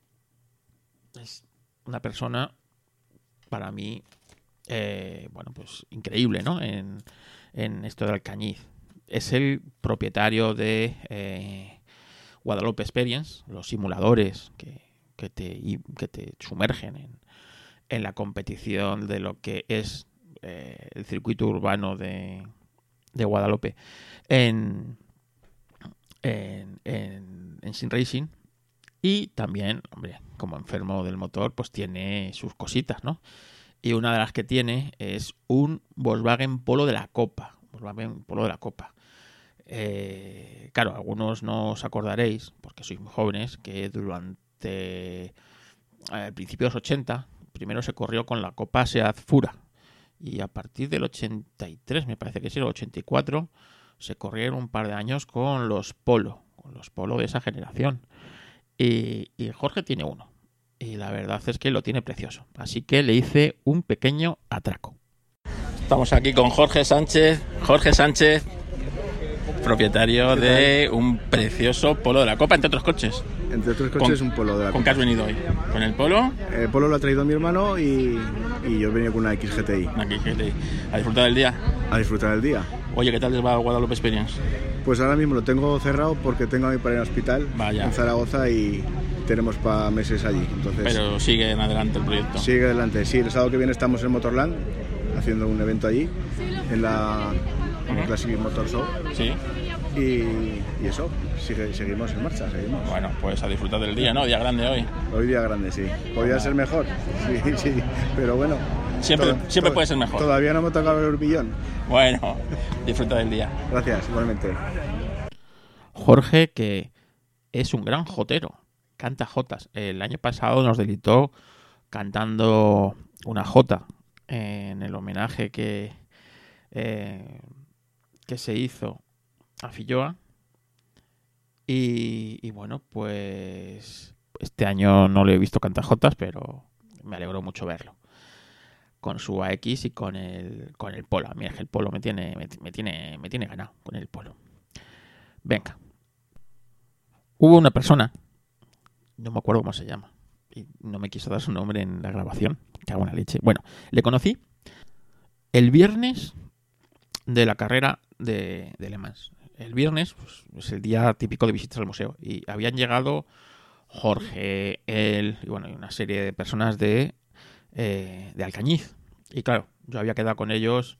es una persona, para mí, eh, bueno, pues increíble, ¿no? En, en, esto de Alcañiz. Es el propietario de eh, Guadalupe Experience, los simuladores que, que, te, que te sumergen en, en, la competición de lo que es eh, el circuito urbano de, de Guadalupe en, en, en, en Sin Racing Y también, hombre, como enfermo del motor, pues tiene sus cositas, ¿no? Y una de las que tiene es un Volkswagen Polo de la Copa. Volkswagen Polo de la Copa. Eh, claro, algunos no os acordaréis, porque sois muy jóvenes, que durante el principio de los 80, primero se corrió con la Copa Seat Fura. Y a partir del 83, me parece que sí, el 84, se corrieron un par de años con los Polo, con los Polo de esa generación. Y, y Jorge tiene uno. Y la verdad es que lo tiene precioso. Así que le hice un pequeño atraco. Estamos aquí con Jorge Sánchez. Jorge Sánchez, propietario de un precioso polo de la Copa, entre otros coches. Entre otros coches, Con- un polo de la ¿Con qué has venido hoy? ¿Con el polo? El polo lo ha traído mi hermano y, y yo he venido con una XGTI Aquí, gente, a disfrutar del día. a disfrutar del día. Oye, ¿qué tal les va a Guadalupe Experience? Pues ahora mismo lo tengo cerrado porque tengo a mi padre en hospital Vaya. en Zaragoza y tenemos para meses allí. Entonces, Pero sigue en adelante el proyecto. sigue adelante. Sí, el sábado que viene estamos en Motorland haciendo un evento allí en la en el Ujú. Classic Motor Show Sí. y, y eso, sigue- seguimos en marcha, seguimos. Bueno, pues a disfrutar del día, ¿no? Día grande hoy. Hoy día grande, sí. Podría ser mejor, sí, sí, pero bueno. Siempre- siempre puede ser mejor. Todavía no me ha tocado el urbillón. Bueno, disfruta del día. Gracias, igualmente. Jorge, que es un gran jotero, canta jotas. El año pasado nos delitó cantando una jota en el homenaje que, eh, que se hizo a Filloa. Y, y bueno, pues este año no le he visto cantar jotas, pero me alegró mucho verlo. Con su AX y con el, con el polo. Mira, que el polo me tiene, me, tiene, me tiene ganado con el polo. Venga. Hubo una persona, no me acuerdo cómo se llama, y no me quiso dar su nombre en la grabación, que hago una leche. Bueno, le conocí el viernes de la carrera de, de Le Mans. El viernes pues, es el día típico de visitas al museo y habían llegado Jorge, él y bueno, una serie de personas de, eh, de Alcañiz. Y claro, yo había quedado con ellos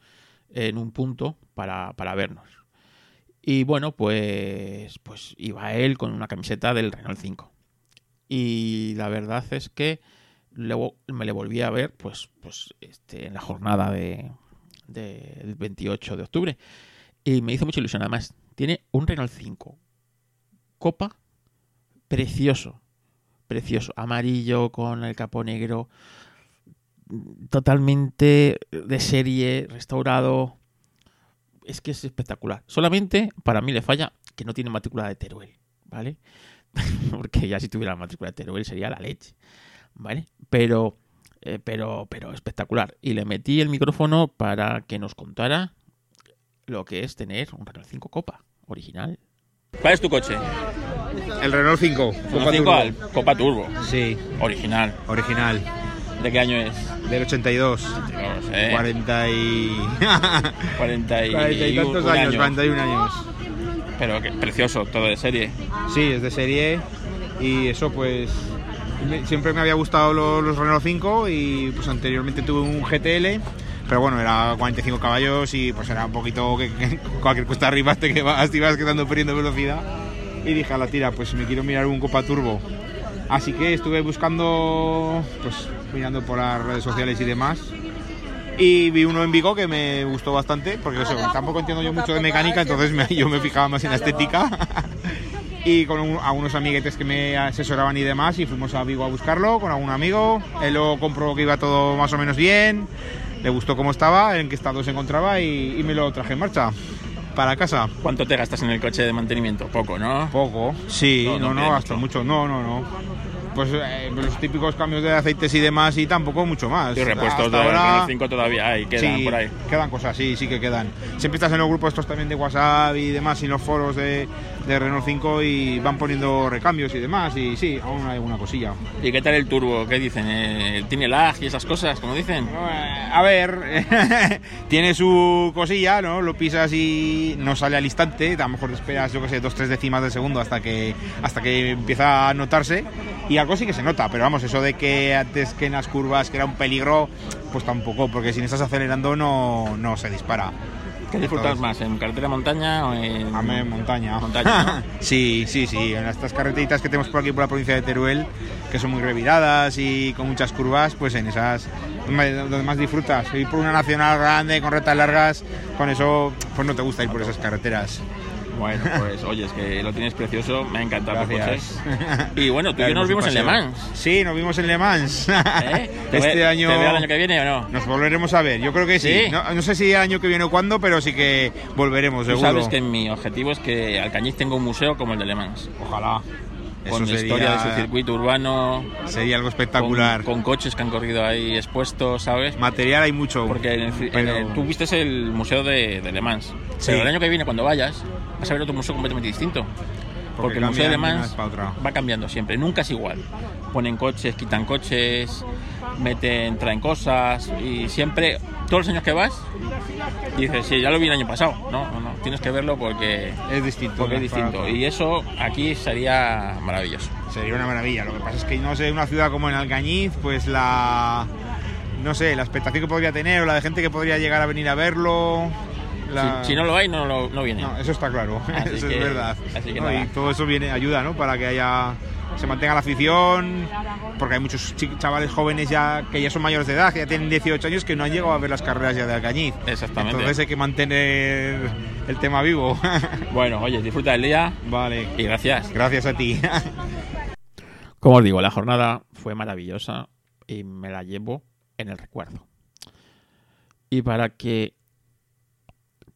en un punto para, para vernos. Y bueno, pues, pues iba él con una camiseta del Renault 5. Y la verdad es que luego me le volví a ver pues, pues este, en la jornada de, del 28 de octubre. Y me hizo mucha ilusión. Además, tiene un Renault 5 Copa precioso. Precioso. Amarillo con el capó negro. Totalmente de serie, restaurado. Es que es espectacular. Solamente para mí le falla que no tiene matrícula de Teruel, ¿vale? Porque ya si tuviera la matrícula de Teruel sería la leche, ¿vale? Pero, eh, pero, pero espectacular. Y le metí el micrófono para que nos contara lo que es tener un Renault 5 Copa original. ¿Cuál es tu coche? El Renault 5. Copa Turbo. Al Copa Turbo. Sí, Original. original. ¿De qué año es? Del 82. No sé. 40 y... 40 y, 40 y tantos años, año. 41 años. Pero que precioso, todo de serie. Sí, es de serie y eso pues me- siempre me había gustado lo- los, Renault 5 y pues anteriormente tuve un GTL, pero bueno, era 45 caballos y pues era un poquito que, que cualquier cuesta arriba te, que vas, te ibas quedando perdiendo velocidad y dije a la tira, pues me quiero mirar un Copa Turbo. Así que estuve buscando, pues mirando por las redes sociales y demás. Y vi uno en Vigo que me gustó bastante, porque tampoco entiendo yo mucho de mecánica, entonces me- yo me fijaba más en la estética. y con un- unos amiguetes que me asesoraban y demás, y fuimos a Vigo a buscarlo con algún amigo. Él lo comprobó que iba todo más o menos bien, le gustó cómo estaba, en qué estado se encontraba y me lo traje en marcha para casa. ¿Cuánto te gastas en el coche de mantenimiento? Poco, ¿no? Poco, sí, No, no, no, no, hombre, gasto mucho. mucho, no, no, no. Pues eh, los típicos cambios de aceites y demás y tampoco mucho más. Y repuestos de ahora- Renault 5 todavía hay, quedan sí, por ahí. Quedan cosas, sí, sí que quedan. Siempre estás en los grupos estos también de WhatsApp y demás, y en los foros de, de Renault 5 y van poniendo recambios y demás, y sí, aún hay alguna cosilla. ¿Y qué tal el turbo? ¿Qué dicen? Eh, ¿Tiene lag y esas cosas, como dicen? Eh, A ver, tiene su cosilla, ¿no? Lo pisas y no sale al instante, a lo mejor esperas, yo que sé, dos, tres décimas de segundo hasta que, hasta que empieza a notarse. Y algo sí que se nota, pero vamos, eso de que antes que en las curvas que era un peligro, pues tampoco, porque si no estás acelerando no, no se dispara. ¿Qué disfrutas más? ¿En carretera montaña o en A mí, montaña. montaña? ¿no? sí, sí, sí. En estas carreteritas que tenemos por aquí por la provincia de Teruel, que son muy reviradas y con muchas curvas, pues en esas donde donde más disfrutas. Ir por una nacional grande con retas largas, con eso pues no te gusta ir por esas carreteras. Bueno, pues oye, es que lo tienes precioso, me ha encantado Gracias. Y bueno, tú y yo nos vimos en Le. Mans. Sí, nos vimos en Le Mans. ¿eh? ¿Te este ve- año... ¿Te veo el año que viene o no? Nos volveremos a ver, yo creo que sí. ¿Sí? No, no sé si el año que viene o cuándo, pero sí que volveremos, Tú seguro. sabes que mi objetivo es que Alcañiz tenga un museo como el de Le Mans. Ojalá. Con sería, historia de su circuito urbano, sería algo con, espectacular. con coches que han corrido ahí expuestos, ¿sabes? Material hay mucho. Porque en el en pero- el- tú viste el museo de, de Le Mans. Sí. Pero el año que viene, cuando vayas, vas a ver otro museo completamente distinto. Porque, el museo de Mans va cambiando siempre, nunca es igual. Ponen coches, quitan coches, meten, traen cosas y siempre, todos los años que vas, dices, sí, ya lo vi el año pasado. No, no, no, tienes que verlo porque, Es distinto. porque es distinto. Y eso aquí sería maravilloso. Sería una maravilla. Lo que pasa es que no sé, una ciudad como en Alcañiz, pues la. No sé, la expectación que podría tener o la de gente que podría llegar a venir a verlo. La- Si, si no lo hay, no, lo- no viene. No, eso está claro. Así eso que- es verdad. así que No, nada. y todo eso viene, ayuda, ¿no? Para que haya. Se mantenga la afición, porque hay muchos chavales jóvenes ya que ya son mayores de edad, que ya tienen 18 años, que no han llegado a ver las carreras ya de Alcañiz. Exactamente. Entonces hay que mantener el tema vivo. Bueno, oye, disfruta del día vale. y gracias. Gracias a ti. Como os digo, la jornada fue maravillosa y me la llevo en el recuerdo. Y para que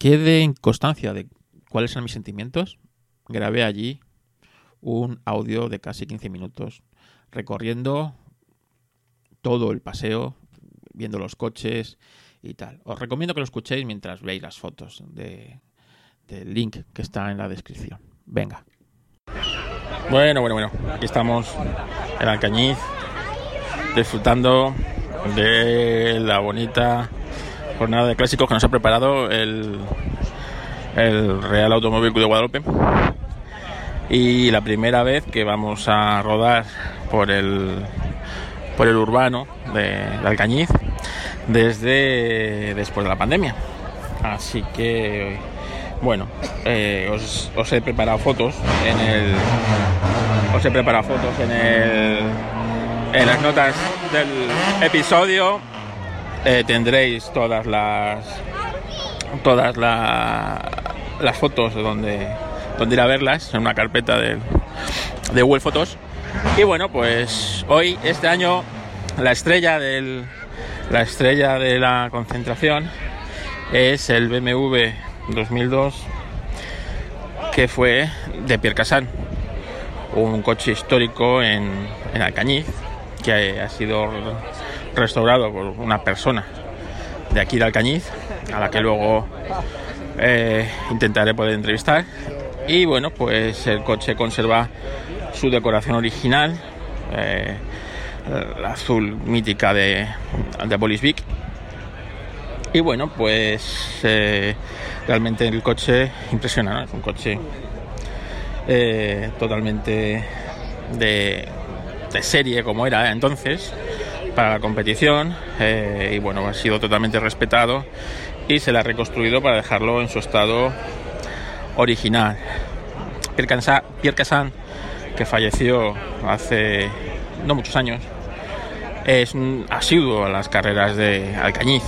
quede en constancia de cuáles eran mis sentimientos, grabé allí un audio de casi 15 minutos recorriendo todo el paseo, viendo los coches y tal. Os recomiendo que lo escuchéis mientras veis las fotos de- del link que está en la descripción. Venga. Bueno, bueno, bueno. Aquí estamos en Alcañiz, disfrutando de la bonita jornada de clásicos que nos ha preparado el, el Real Automóvil de Guadalupe. Y la primera vez que vamos a rodar por el, por el urbano de, de Alcañiz desde después de la pandemia. Así que, bueno, eh, os, os he preparado fotos en el, os he preparado fotos en el en las notas del episodio eh, tendréis todas las todas la- las fotos de donde donde ir a verlas en una carpeta de, de Google Fotos. Y bueno pues hoy este año la estrella del la estrella de la concentración es el BMW 2002 que fue de Pierre Cassan un coche histórico en, en Alcañiz que ha sido restaurado por una persona de aquí de Alcañiz a la que luego eh, intentaré poder entrevistar. Y bueno pues el coche conserva su decoración original eh, la azul mítica de, de Bolisvic y bueno pues eh, realmente el coche impresiona es un coche totalmente de, de serie como era entonces para la competición eh, y bueno ha sido totalmente respetado y se le ha reconstruido para dejarlo en su estado original. Pierre Cassan que falleció hace no muchos años es un asiduo a las carreras de Alcañiz.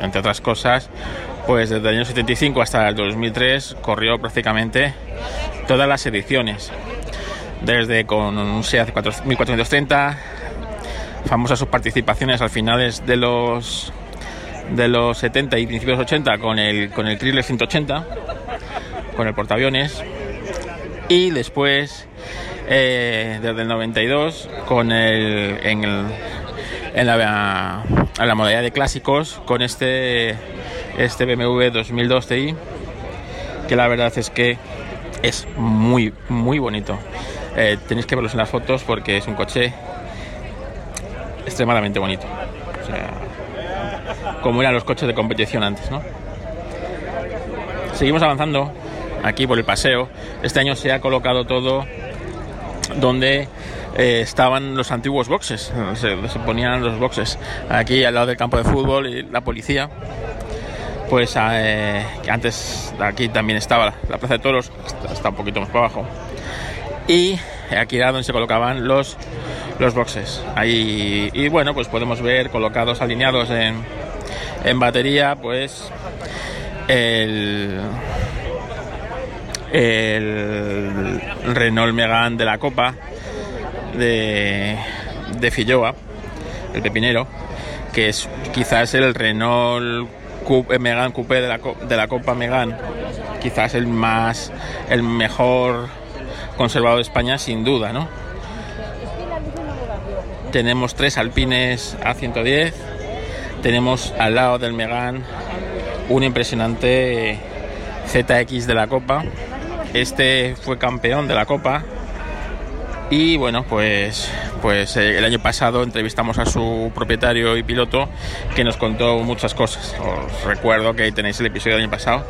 Entre otras cosas pues desde el año 75 hasta el 2003 corrió prácticamente todas las ediciones desde con un SEAT 4- 1430 famosas sus participaciones al finales de los de los 70 y principios de los 80 con el con el Chrysler 180 con el portaaviones y después eh, desde el 92 con el en el en la, en la modalidad de clásicos con este este BMW 2002 Ti que la verdad es que es muy muy bonito. Eh, tenéis que verlos en las fotos porque es un coche extremadamente bonito como eran los coches de competición antes ¿no? seguimos avanzando aquí por el paseo este año se ha colocado todo donde eh, estaban los antiguos boxes, se, se ponían los boxes aquí al lado del campo de fútbol y la policía. pues eh, que antes aquí también estaba la Plaza de Toros, está, está un poquito más para abajo. Y aquí era donde se colocaban los, los boxes. Ahí, y bueno, pues podemos ver colocados, alineados en, en batería, pues el, el Renault Megane de la Copa de, de Filloa, el pepinero, que es quizás el Renault Coupe, Megane Coupé de la, de la Copa Megane, quizás el más, el mejor conservado de España, sin duda, ¿no? Tenemos tres Alpines A110, tenemos al lado del Megane un impresionante ZX de la Copa. Este fue campeón de la Copa. Y bueno, pues, pues eh, el año pasado entrevistamos a su propietario y piloto que nos contó muchas cosas. Os recuerdo que tenéis el episodio del año pasado,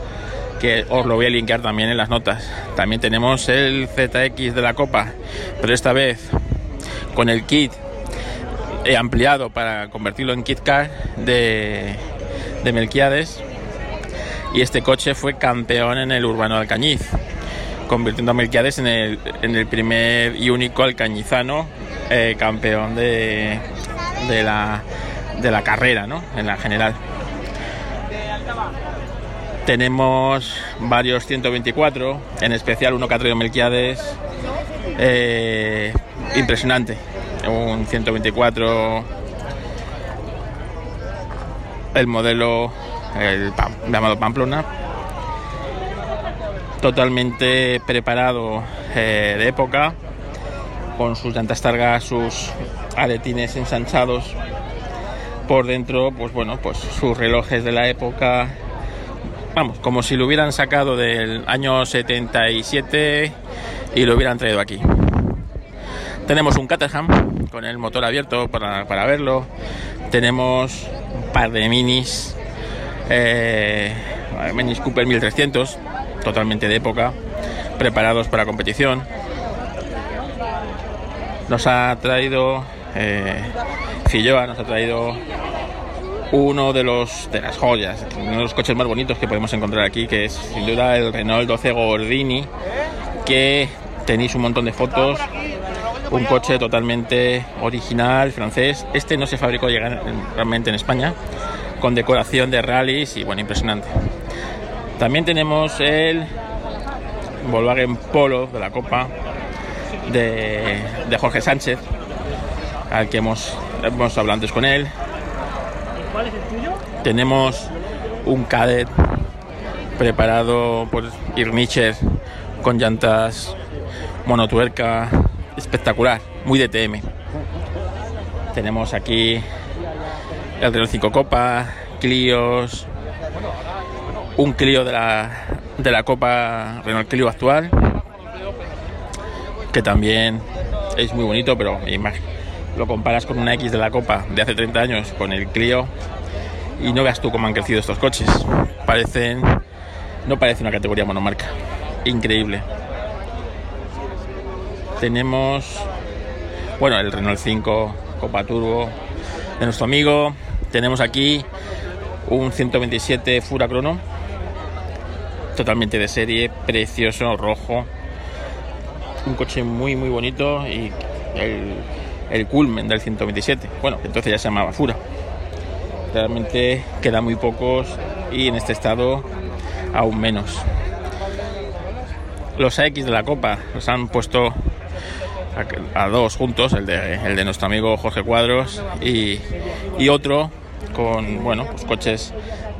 que os lo voy a linkear también en las notas. También tenemos el ZX de la Copa, pero esta vez con el kit eh, ampliado para convertirlo en kit car de, de Melquiades y este coche fue campeón en el Urbano Alcañiz, convirtiendo a Melquiades en el, primer y único alcañizano eh, campeón de, de, la, de la carrera, ¿no? En la general. Tenemos varios 124, en especial uno que ha traído Melquiades, eh, impresionante. Un 124, el modelo el llamado Pamplona, totalmente preparado eh, de época, con sus llantas targas, sus aretines ensanchados por dentro, pues bueno, pues sus relojes de la época, vamos, como si lo hubieran sacado del año 77 y lo hubieran traído aquí. Tenemos un Caterham con el motor abierto para, para verlo. Tenemos un par de minis eh, Minis Cooper 1300, totalmente de época, preparados para competición. Nos ha traído eh, Filloa, nos ha traído uno de los de las joyas, uno de los coches más bonitos que podemos encontrar aquí, que es sin duda el Renault 12 Gordini, que tenéis un montón de fotos. Un coche totalmente original, francés. Este no se fabricó realmente en España con decoración de rallies y bueno, impresionante. También tenemos el Volkswagen Polo de la Copa de, de Jorge Sánchez, al que hemos, hemos hablado antes con él. Tenemos un Cadet preparado por Irnicher con llantas monotuerca espectacular, muy DTM. Tenemos aquí el Renault 5 Copa, Clios, un Clio de la, de la Copa Renault Clio actual, que también es muy bonito, pero lo comparas con una X de la Copa de hace 30 años con el Clio y no veas tú cómo han crecido estos coches. Parecen, no parece una categoría monomarca, increíble. Tenemos, bueno, el Renault 5 Copa Turbo de nuestro amigo. Tenemos aquí un 127 Fura Crono, totalmente de serie, precioso, rojo. Un coche muy, muy bonito y el, el culmen del 127. Bueno, entonces ya se llamaba Fura. Realmente queda muy pocos y en este estado aún menos. Los AX de la Copa los han puesto a, dos juntos, el de, el de nuestro amigo Jorge Cuadros y, y otro con bueno, pues coches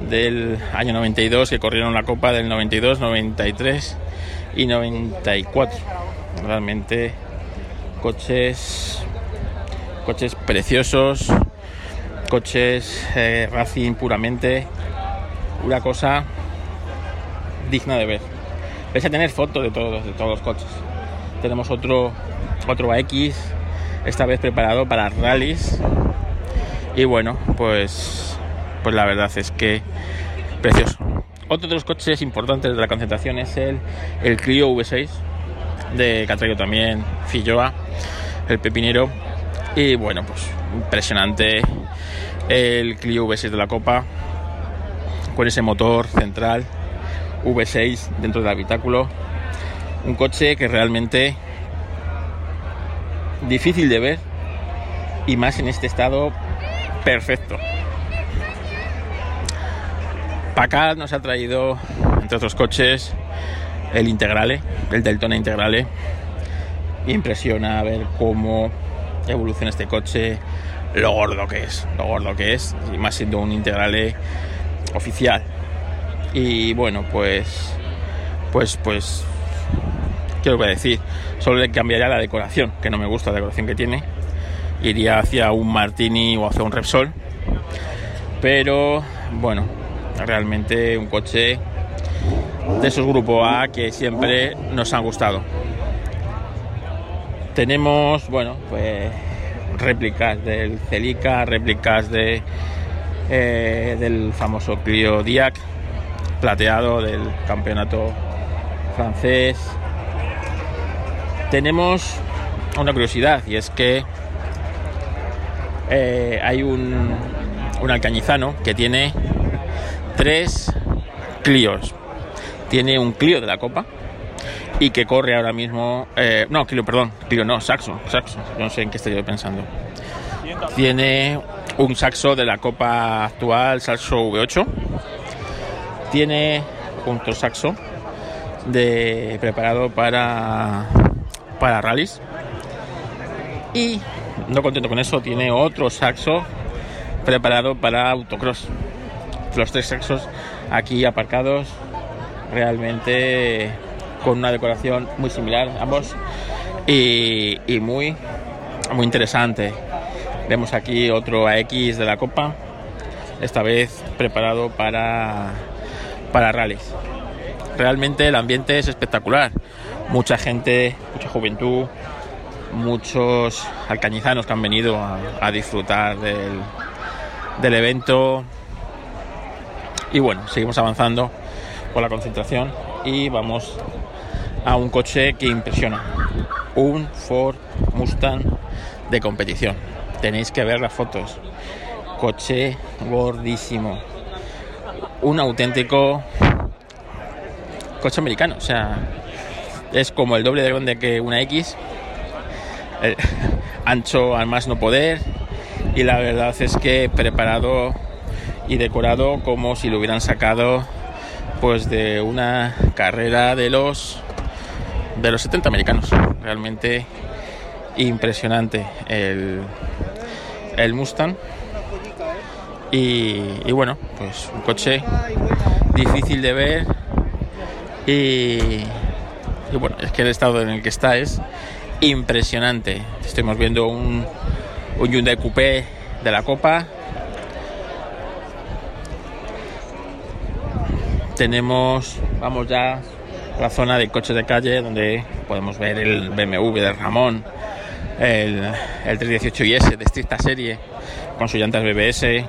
del año 92 que corrieron la Copa del 92, 93 y 94. Realmente coches coches preciosos, coches eh, Racing puramente, una cosa digna de ver. Vais a tener fotos de todos, de todos los coches. Tenemos otro otro AX, esta vez preparado para rallies. Y bueno, pues pues la verdad es que precioso. Otro de los coches importantes de la concentración es el, el Clio V6 de que ha traído también Filloa, el pepinero. Y bueno, pues impresionante el Clio V6 de la Copa con ese motor central V6 dentro del habitáculo. Un coche que realmente difícil de ver y más en este estado perfecto. Packard nos ha traído, entre otros coches, el Integrale, el Daytona Integrale. Impresiona ver cómo evoluciona este coche, lo gordo que es, lo gordo que es, y más siendo un Integrale oficial. Y bueno, pues, pues, pues, ¿qué decir? Solo le cambiaría la decoración, que no me gusta la decoración que tiene. Iría hacia un Martini o hacia un Repsol. Pero bueno, realmente un coche de esos grupo A que siempre nos han gustado. Tenemos, bueno, pues réplicas del Celica, réplicas de, eh, del famoso Clio Diac, plateado del campeonato francés. Tenemos una curiosidad y es que eh, hay un, un alcañizano que tiene tres Clios. Tiene un Clio de la Copa y que corre ahora mismo. eh, no, Clio, perdón, Clio no, Saxo, Saxo. No sé en qué estoy pensando. Tiene un Saxo de la Copa actual, Saxo V8. Tiene un Saxo de, preparado para, para rallies. Y no contento con eso, tiene otro Saxo preparado para autocross. Los tres Saxos aquí aparcados realmente con una decoración muy similar ambos y, y muy muy interesante vemos aquí otro AX de la Copa esta vez preparado para para rallies realmente el ambiente es espectacular mucha gente mucha juventud muchos alcañizanos que han venido a, disfrutar del, del evento y bueno seguimos avanzando con la concentración y vamos a un coche que impresiona. Un Ford Mustang de competición. Tenéis que ver las fotos. Coche gordísimo. Un auténtico coche americano. O sea, es como el doble de grande que una X. El ancho al más no poder. Y la verdad es que preparado y decorado como si lo hubieran sacado pues de una carrera de los de los 70 americanos realmente impresionante el, el Mustang y, y, bueno pues un coche difícil de ver y, y, bueno es que el estado en el que está es impresionante. Estamos viendo un, un Hyundai Coupé de la Copa. Tenemos, vamos ya la zona de coches de calle donde podemos ver el BMW de Ramón, el, el 318IS de estricta serie con sus llantas BBS,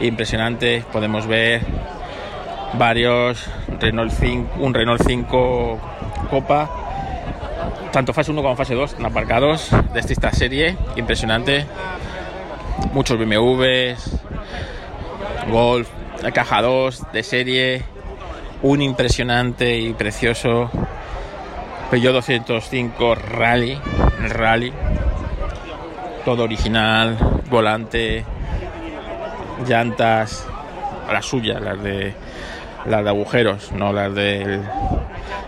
impresionante, podemos ver varios Renault 5, un Renault 5 Copa, tanto fase 1 como fase 2 están aparcados de esta serie, impresionante, muchos BMWs, Golf, caja 2 de serie, un impresionante y precioso Peugeot 205 Rally, Rally, todo original, volante, llantas, las suyas, las de las de agujeros, no las del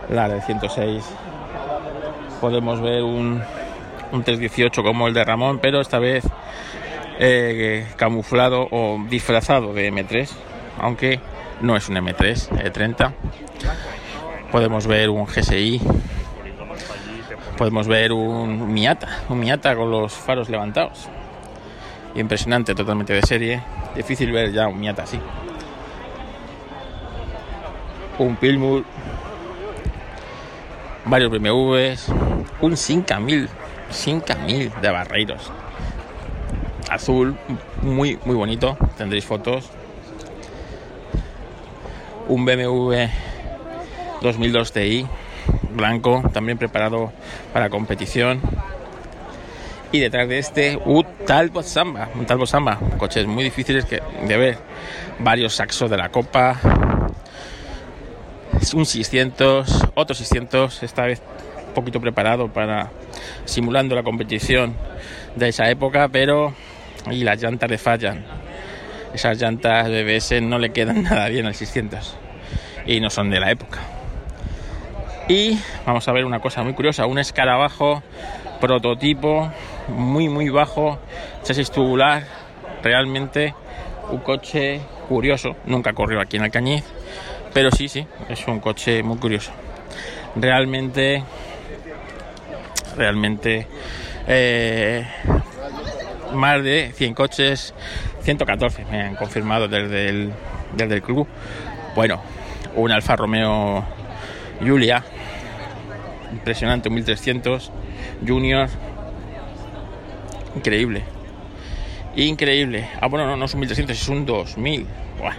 la del 106. Podemos ver un, un 318 como el de Ramón, pero esta vez eh, camuflado o disfrazado de M3 aunque no es un M3 E30. Podemos ver un GSI, podemos ver un Miata, un Miata con los faros levantados. Impresionante, totalmente de serie. Difícil ver ya un Miata así. Un Pilmur, varios BMWs, un Sinca 1000, Sinca 1000 de Barreiros. Azul, muy, muy bonito. Tendréis fotos un BMW 2002 Ti blanco, también preparado para competición. Y detrás de este, un Talbot Samba, un Talbot Samba, coches muy difíciles que, de ver, varios saxos de la Copa, un 600, otro 600, esta vez un poquito preparado para simulando la competición de esa época, pero y las llantas le fallan. Esas llantas BBS no le quedan nada bien al 600 y no son de la época. Y vamos a ver una cosa muy curiosa, un escarabajo prototipo muy muy bajo, chasis tubular, realmente un coche curioso, nunca corrió aquí en Alcañiz, pero sí, sí, es un coche muy curioso. Realmente, realmente, eh, más de 100 coches, 114 me han confirmado desde el, desde el club. Bueno, un Alfa Romeo Giulia, impresionante, 1300 Junior, increíble, increíble. Ah, bueno, no, no es un 1300, es un 2000. Buah.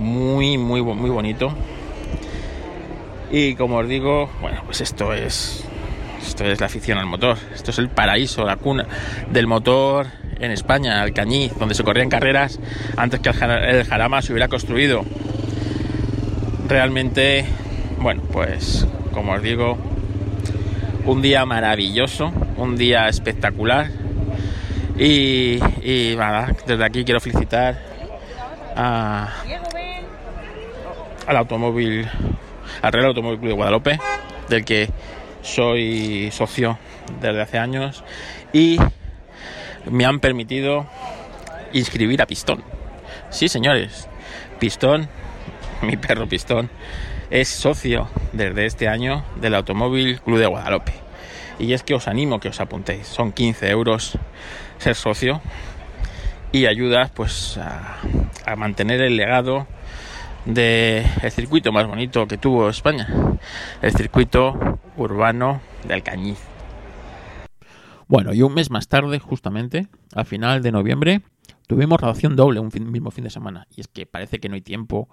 Muy, muy, muy bonito. Y como os digo, bueno, pues esto es esto es la afición al motor. Esto es el paraíso, la cuna del motor en España, Alcañiz, donde se corrían carreras antes que el, Jara- el Jarama se hubiera construido. Realmente, bueno, pues como os digo, un día maravilloso, un día espectacular. Y, desde aquí quiero felicitar a, al automóvil, al Real Automóvil Club de Guadalupe, del que soy socio desde hace años y me han permitido inscribir a Pistón. Sí, señores, Pistón, mi perro Pistón, es socio desde este año del Automóvil Club de Guadalupe. Y es que os animo que os apuntéis. Son 15 euros ser socio y ayudas pues a, a mantener el legado del circuito más bonito que tuvo España, el circuito urbano de Alcañiz. Bueno, y un mes más tarde, justamente, a final de noviembre, tuvimos ración doble un mismo fin de semana. Y es que parece que no hay tiempo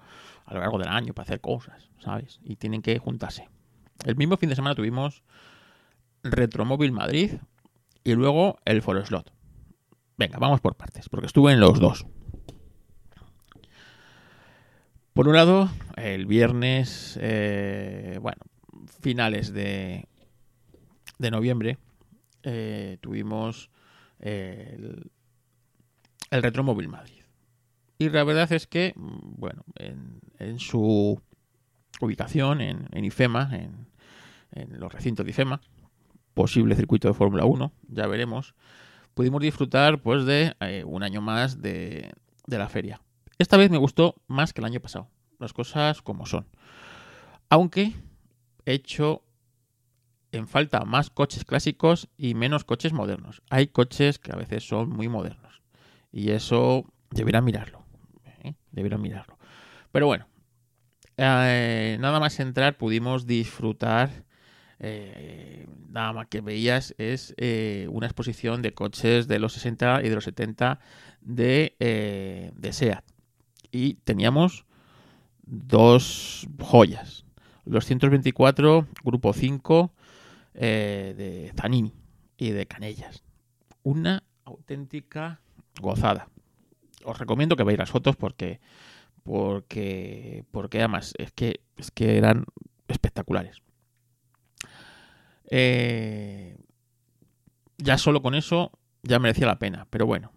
a lo largo del año para hacer cosas, ¿sabes? Y tienen que juntarse. El mismo fin de semana tuvimos Retromóvil Madrid y luego el Slot. Venga, vamos por partes, porque estuve en los dos. Por un lado, el viernes, eh, bueno, finales de, de noviembre, eh, tuvimos eh, el, el Retromóvil Madrid. Y la verdad es que, mm, bueno, en, en su ubicación en, en IFEMA, en, en los recintos de IFEMA, posible circuito de Fórmula 1, ya veremos, pudimos disfrutar pues de un año más de, de la feria. Esta vez me gustó más que el año pasado, las cosas como son. Aunque he hecho en falta más coches clásicos y menos coches modernos. Hay coches que a veces son muy modernos y eso deberán mirarlo. ¿eh? Mirarlo. Pero bueno, eh, nada más entrar pudimos disfrutar. eh, nada más que veías es eh, una exposición de coches de los 60 y de los 70 de, de SEAT. Y teníamos dos joyas. Los 124 Grupo 5 eh, de Zanini y de Canellas. Una auténtica gozada. Os recomiendo que veáis las fotos porque porque porque además es que es que eran espectaculares. Eh, ya solo con eso ya merecía la pena, pero bueno,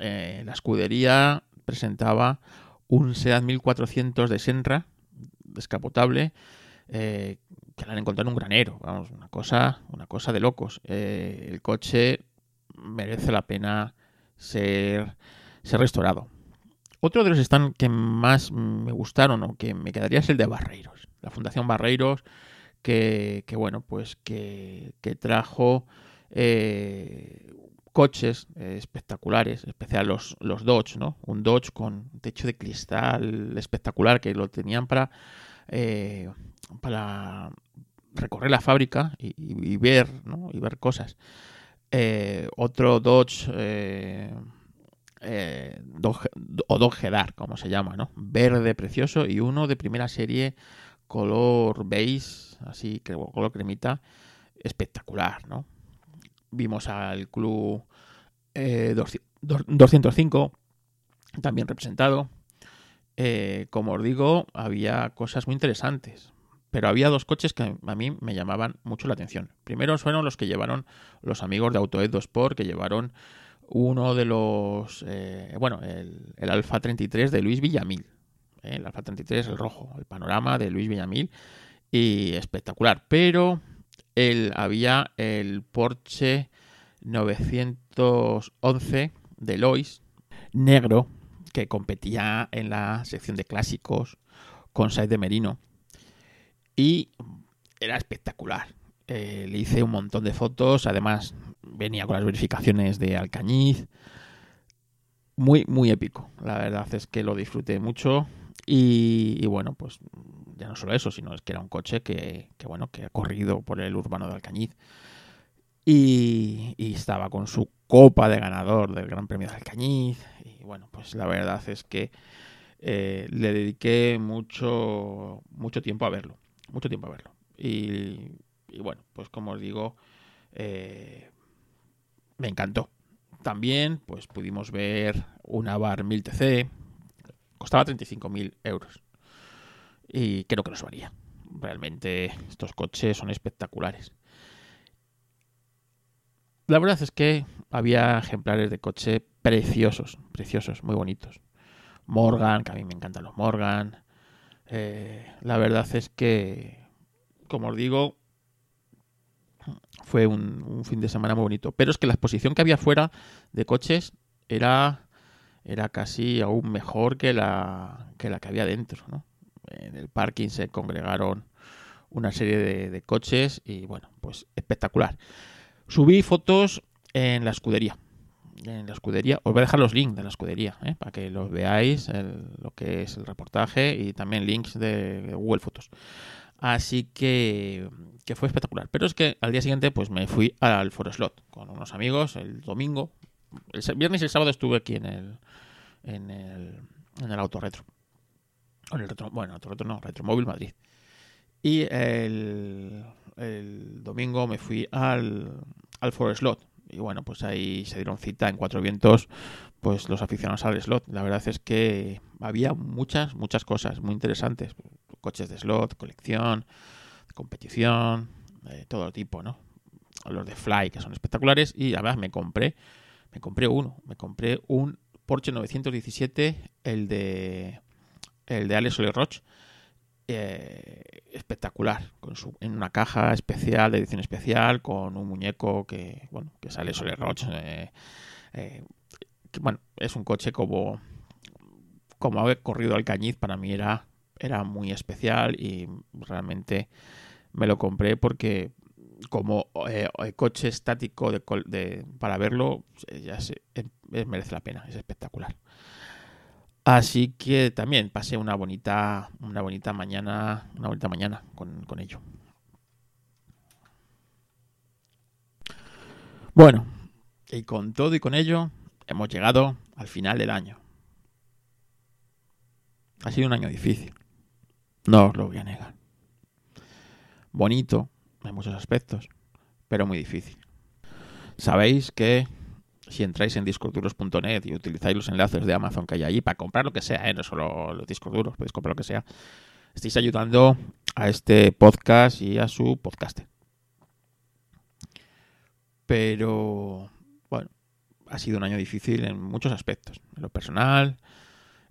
eh, la escudería presentaba un Seat 1400 de Senra descapotable eh, que la han encontrado en un granero, vamos, una cosa, una cosa de locos. Eh, el coche merece la pena ser, ser restaurado. Otro de los stands que más me gustaron o que me quedaría es el de Barreiros, la Fundación Barreiros, que, que bueno, pues que, que trajo eh, coches eh, espectaculares, especial los, los Dodge, ¿no? Un Dodge con techo de cristal espectacular que lo tenían para eh, para recorrer la fábrica y, ver, ¿no? Y ver cosas. Eh, otro Dodge o Dodge Dark, como se llama, ¿no? Verde precioso y uno de primera serie color beige, así color cremita, espectacular, ¿no? Vimos al club 205 también representado. como os digo, había cosas muy interesantes. Pero había dos coches que a mí me llamaban mucho la atención. Primero fueron los que llevaron los amigos de Autoed Sport, que llevaron uno de los. Eh, bueno, el, el, Alfa 33 de Luis Villamil. Eh, el Alfa 33, el rojo, el panorama de Luis Villamil. Y espectacular. Pero él, había el Porsche 911 de Lois, negro, que competía en la sección de clásicos con Said de Merino y era espectacular. Eh, le hice un montón de fotos, además venía con las verificaciones de Alcañiz. Muy, muy épico. La verdad es que lo disfruté mucho. Y, bueno, pues ya no solo eso, sino es que era un coche que, bueno, que ha corrido por el urbano de Alcañiz. Y, y, estaba con su copa de ganador del Gran Premio de Alcañiz. Y bueno, pues la verdad es que eh, le dediqué mucho, mucho tiempo a verlo mucho tiempo a verlo. Y, bueno, pues como os digo, eh, me encantó. También, pues pudimos ver una Bar 1000 TC, costaba 35.000 euros. Y creo que nos varía. Realmente estos coches son espectaculares. La verdad es que había ejemplares de coche preciosos, preciosos, muy bonitos. Morgan, que a mí me encantan los Morgan. Eh, la verdad es que, como os digo, fue un, fin de semana muy bonito. Pero es que la exposición que había fuera de coches era, era casi aún mejor que la, que la que había dentro. En el parking se congregaron una serie de, coches y bueno, pues espectacular. Subí fotos en la escudería en la escudería. Os voy a dejar los links de la escudería ¿eh? para que los veáis, lo que es el reportaje y también links de Google Fotos. Así que, que fue espectacular. Pero es que al día siguiente pues me fui al Slot con unos amigos el domingo. El viernes y el sábado estuve aquí en el, en el, en el Autoretro. En el retro, bueno, Autoretro no, Retromóvil Madrid. Y el, domingo me fui al, al Slot y bueno, pues ahí se dieron cita en Cuatro Vientos, pues los aficionados al slot. La verdad es que había muchas, muchas cosas muy interesantes. Coches de slot, colección, competición, de todo tipo, ¿no? Los de Fly, que son espectaculares. Y además me compré, me compré uno, me compré un Porsche 917, el de, el de Alex Roche eh, espectacular, en una caja especial, de edición especial, con un muñeco que, bueno, que sale Soler Roche. Eh, eh, bueno, es un coche como, como haber corrido al Cañiz, para mí era, era muy especial y realmente me lo compré porque como coche estático de, para verlo, ya se, merece la pena, es espectacular. Así que también pasé una bonita, una bonita mañana, una bonita mañana con, con ello. Bueno, y con todo y con ello, hemos llegado al final del año. Ha sido un año difícil. No os lo voy a negar. Bonito en muchos aspectos, pero muy difícil. Sabéis que si entráis en discoduros.net y utilizáis los enlaces de Amazon que hay allí para comprar lo que sea, ¿eh? no solo los discos duros, podéis comprar lo que sea, estáis ayudando a este podcast y a su podcaster. Pero, bueno, ha sido un año difícil en muchos aspectos. En lo personal,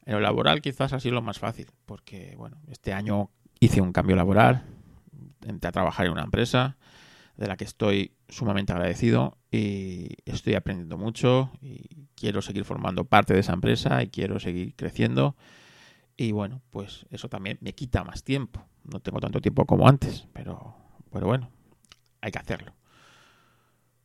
en lo laboral quizás ha sido lo más fácil, porque, bueno, este año hice un cambio laboral, entré a trabajar en una empresa de la que estoy sumamente agradecido y estoy aprendiendo mucho y quiero seguir formando parte de esa empresa y quiero seguir creciendo. Y bueno, pues eso también me quita más tiempo. No tengo tanto tiempo como antes, pero, pero bueno, hay que hacerlo.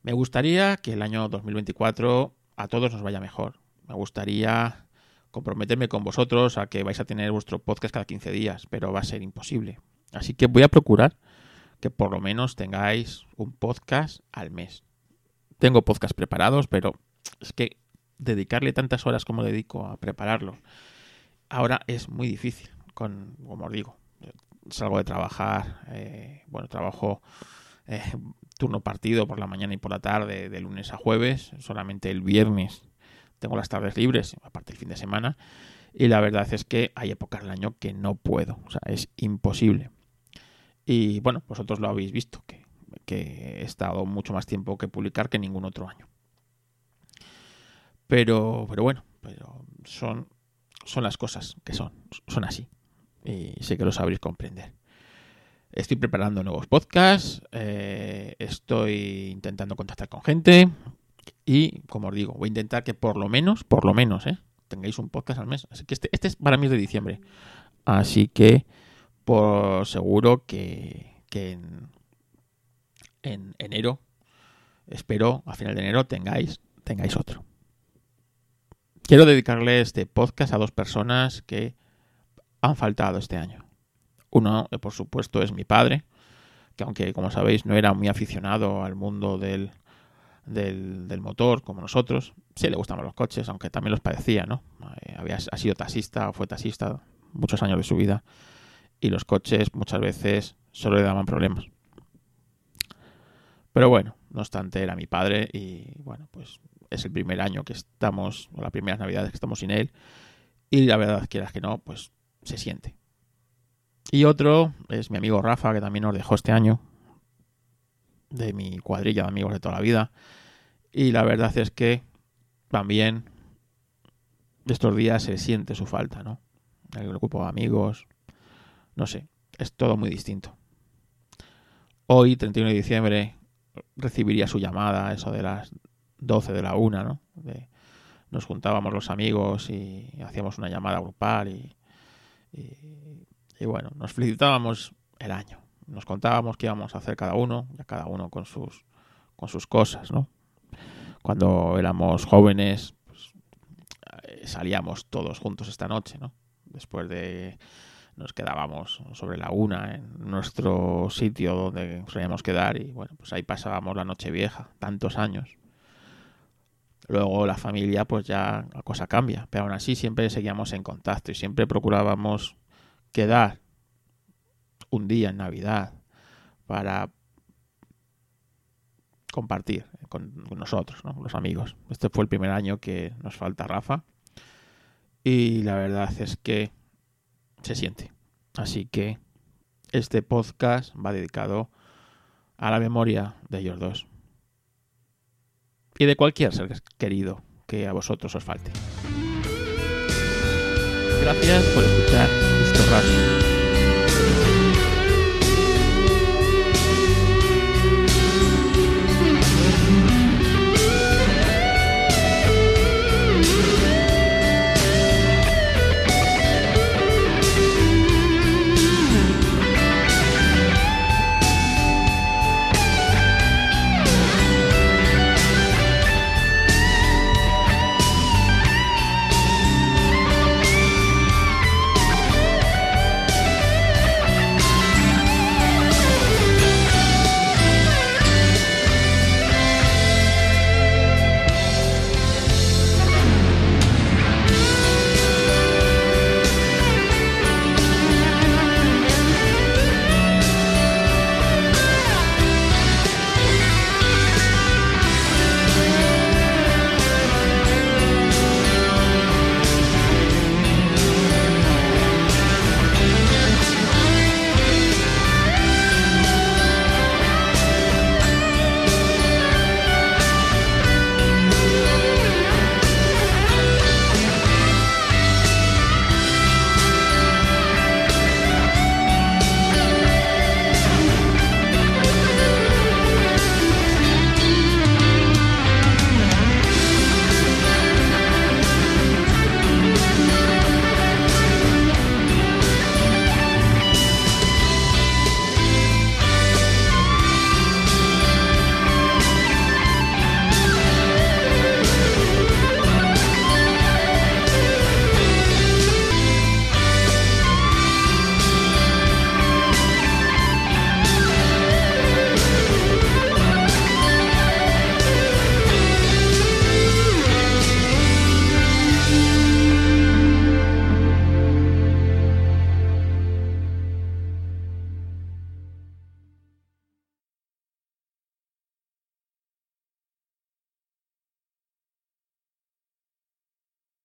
Me gustaría que el año 2024 a todos nos vaya mejor. Me gustaría comprometerme con vosotros a que vais a tener vuestro podcast cada 15 días, pero va a ser imposible. Así que voy a procurar que por lo menos tengáis un podcast al mes. Tengo podcast preparados, pero es que dedicarle tantas horas como dedico a prepararlo ahora es muy difícil. Con, como os digo, salgo de trabajar, eh, bueno, trabajo eh, turno partido por la mañana y por la tarde, de lunes a jueves. Solamente el viernes tengo las tardes libres, aparte el fin de semana. Y la verdad es que hay épocas del año que no puedo, o sea, es imposible. Y bueno, vosotros lo habéis visto, que, he estado mucho más tiempo que publicar que ningún otro año. Pero, pero bueno, pero son, son las cosas que son, son así. Y sé que lo sabréis comprender. Estoy preparando nuevos podcasts, eh, estoy intentando contactar con gente y, como os digo, voy a intentar que por lo menos, por lo menos, eh, tengáis un podcast al mes. Así que este, este es para mí es de diciembre. Así que, por seguro que, en enero, espero a final de enero tengáis, tengáis otro. Quiero dedicarle este podcast a dos personas que han faltado este año. Uno, eh, por supuesto, es mi padre, que aunque, como sabéis, no era muy aficionado al mundo del, del, motor como nosotros, sí le gustaban los coches, aunque también los padecía, ¿no? Eh, había, ha sido taxista o fue taxista muchos años de su vida y los coches muchas veces solo le daban problemas. Pero bueno, no obstante, era mi padre y bueno, pues es el primer año que estamos, o las primeras navidades que estamos sin él y la verdad, quieras que no, pues se siente. Y otro es mi amigo Rafa, que también nos dejó este año, de mi cuadrilla de amigos de toda la vida. Y la verdad es que también de estos días se siente su falta, ¿no? El grupo de amigos, no sé, es todo muy distinto. Hoy, 31 de diciembre, recibiría su llamada, eso de las 12 de la una, ¿no? nos juntábamos los amigos y hacíamos una llamada grupal y, y, bueno, nos felicitábamos el año. Nos contábamos qué íbamos a hacer cada uno, ya cada uno con sus, con sus cosas, ¿no? Cuando éramos jóvenes, pues, eh, salíamos todos juntos esta noche, ¿no? Después de nos quedábamos sobre la una en nuestro sitio donde solíamos quedar y bueno, pues ahí pasábamos la noche vieja, tantos años. Luego la familia, pues ya la cosa cambia, pero aún así siempre seguíamos en contacto y siempre procurábamos quedar un día en Navidad para compartir con, nosotros, ¿no? los amigos. Este fue el primer año que nos falta Rafa y la verdad es que se siente. Así que este podcast va dedicado a la memoria de ellos dos y de cualquier ser querido que a vosotros os falte. Gracias por escuchar esto radio.